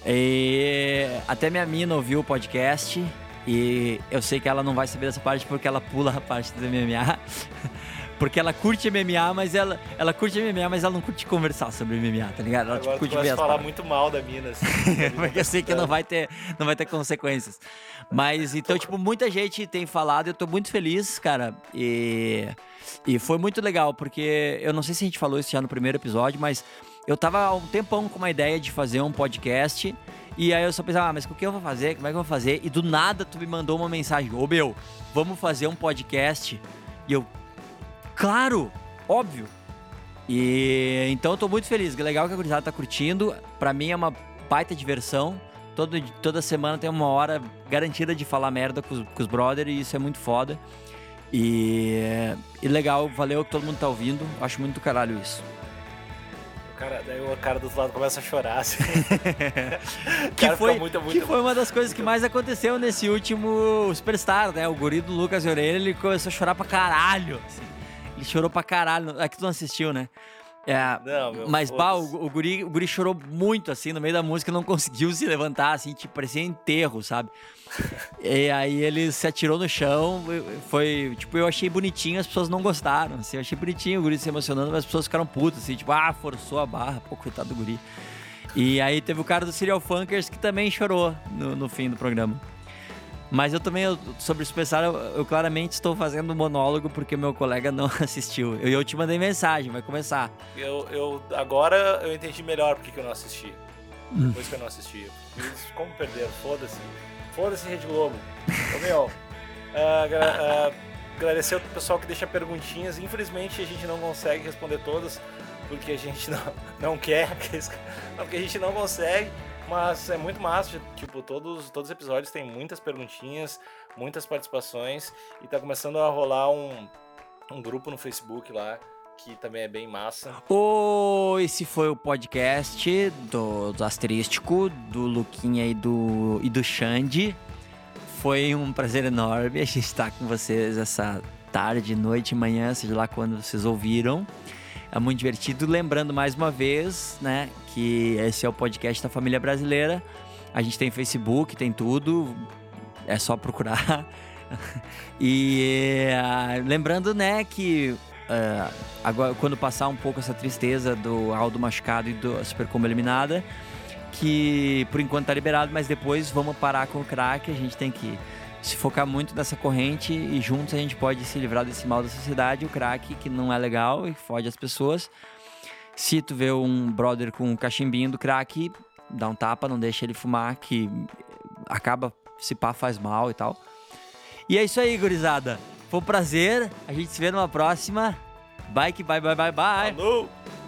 E até minha mina ouviu o podcast e eu sei que ela não vai saber dessa parte porque ela pula a parte do MMA. Porque ela curte MMA, mas ela, ela curte MMA, mas ela não curte conversar sobre MMA, tá ligado? Ela Agora tipo, curte ver falar muito mal da mina, assim. porque eu sei que não vai ter, não vai ter consequências. Mas então, tipo, muita gente tem falado, eu tô muito feliz, cara. E e foi muito legal, porque eu não sei se a gente falou isso já no primeiro episódio, mas eu tava há um tempão com uma ideia de fazer um podcast. E aí eu só pensava, ah, mas o que eu vou fazer? Como é que eu vou fazer? E do nada tu me mandou uma mensagem, ô meu, vamos fazer um podcast. E eu, Claro, óbvio. E então eu tô muito feliz. Legal que a gurizada tá curtindo. Para mim é uma baita diversão. Todo, toda semana tem uma hora garantida de falar merda com os, com os brothers e isso é muito foda. E, e legal, valeu que todo mundo tá ouvindo. Acho muito do caralho isso. Cara, daí o cara do outro lado começa a chorar. Assim. que, foi, muito, muito, que foi uma das coisas que mais aconteceu nesse último Superstar, né? O guri do Lucas Orelha, ele começou a chorar pra caralho. Assim. Ele chorou pra caralho. É que tu não assistiu, né? É, não, meu, mas, bah, o, o, guri, o guri chorou muito, assim, no meio da música, não conseguiu se levantar, assim, tipo, parecia enterro, sabe? e aí ele se atirou no chão, foi, tipo, eu achei bonitinho, as pessoas não gostaram, assim, eu achei bonitinho o guri se emocionando, mas as pessoas ficaram putas, assim, tipo, ah, forçou a barra, pô, coitado do guri. E aí teve o cara do Serial Funkers que também chorou no, no fim do programa. Mas eu também, eu, sobre o Superstar, eu, eu, claramente estou fazendo um monólogo porque meu colega não assistiu. Eu, eu te mandei mensagem, vai começar. Eu, eu Agora eu entendi melhor porque que eu não assisti. Hum. Depois que eu não assisti. Como perder? Foda-se. Foda-se, Rede Globo. Ô, meu, uh, uh, agradecer ao pessoal que deixa perguntinhas. Infelizmente a gente não consegue responder todas porque a gente não, não quer, porque a gente não consegue. Mas é muito massa, tipo, todos, todos os episódios tem muitas perguntinhas, muitas participações e tá começando a rolar um, um grupo no Facebook lá que também é bem massa. Oh, esse foi o podcast do, do Asterístico, do Luquinha e do, e do Xande. Foi um prazer enorme a gente estar com vocês essa tarde, noite, manhã, seja lá quando vocês ouviram. É muito divertido. Lembrando mais uma vez, né, que esse é o podcast da família brasileira. A gente tem Facebook, tem tudo. É só procurar. e uh, lembrando, né, que uh, agora quando passar um pouco essa tristeza do Aldo machucado e do Supercombo eliminada, que por enquanto tá liberado, mas depois vamos parar com o crack, a gente tem que se focar muito nessa corrente e juntos a gente pode se livrar desse mal da sociedade, o crack que não é legal e fode as pessoas. Se tu vê um brother com um cachimbinho do crack, dá um tapa, não deixa ele fumar, que acaba, se pá, faz mal e tal. E é isso aí, gurizada. Foi um prazer. A gente se vê numa próxima. Bye, bye, bye, bye, bye. Falou!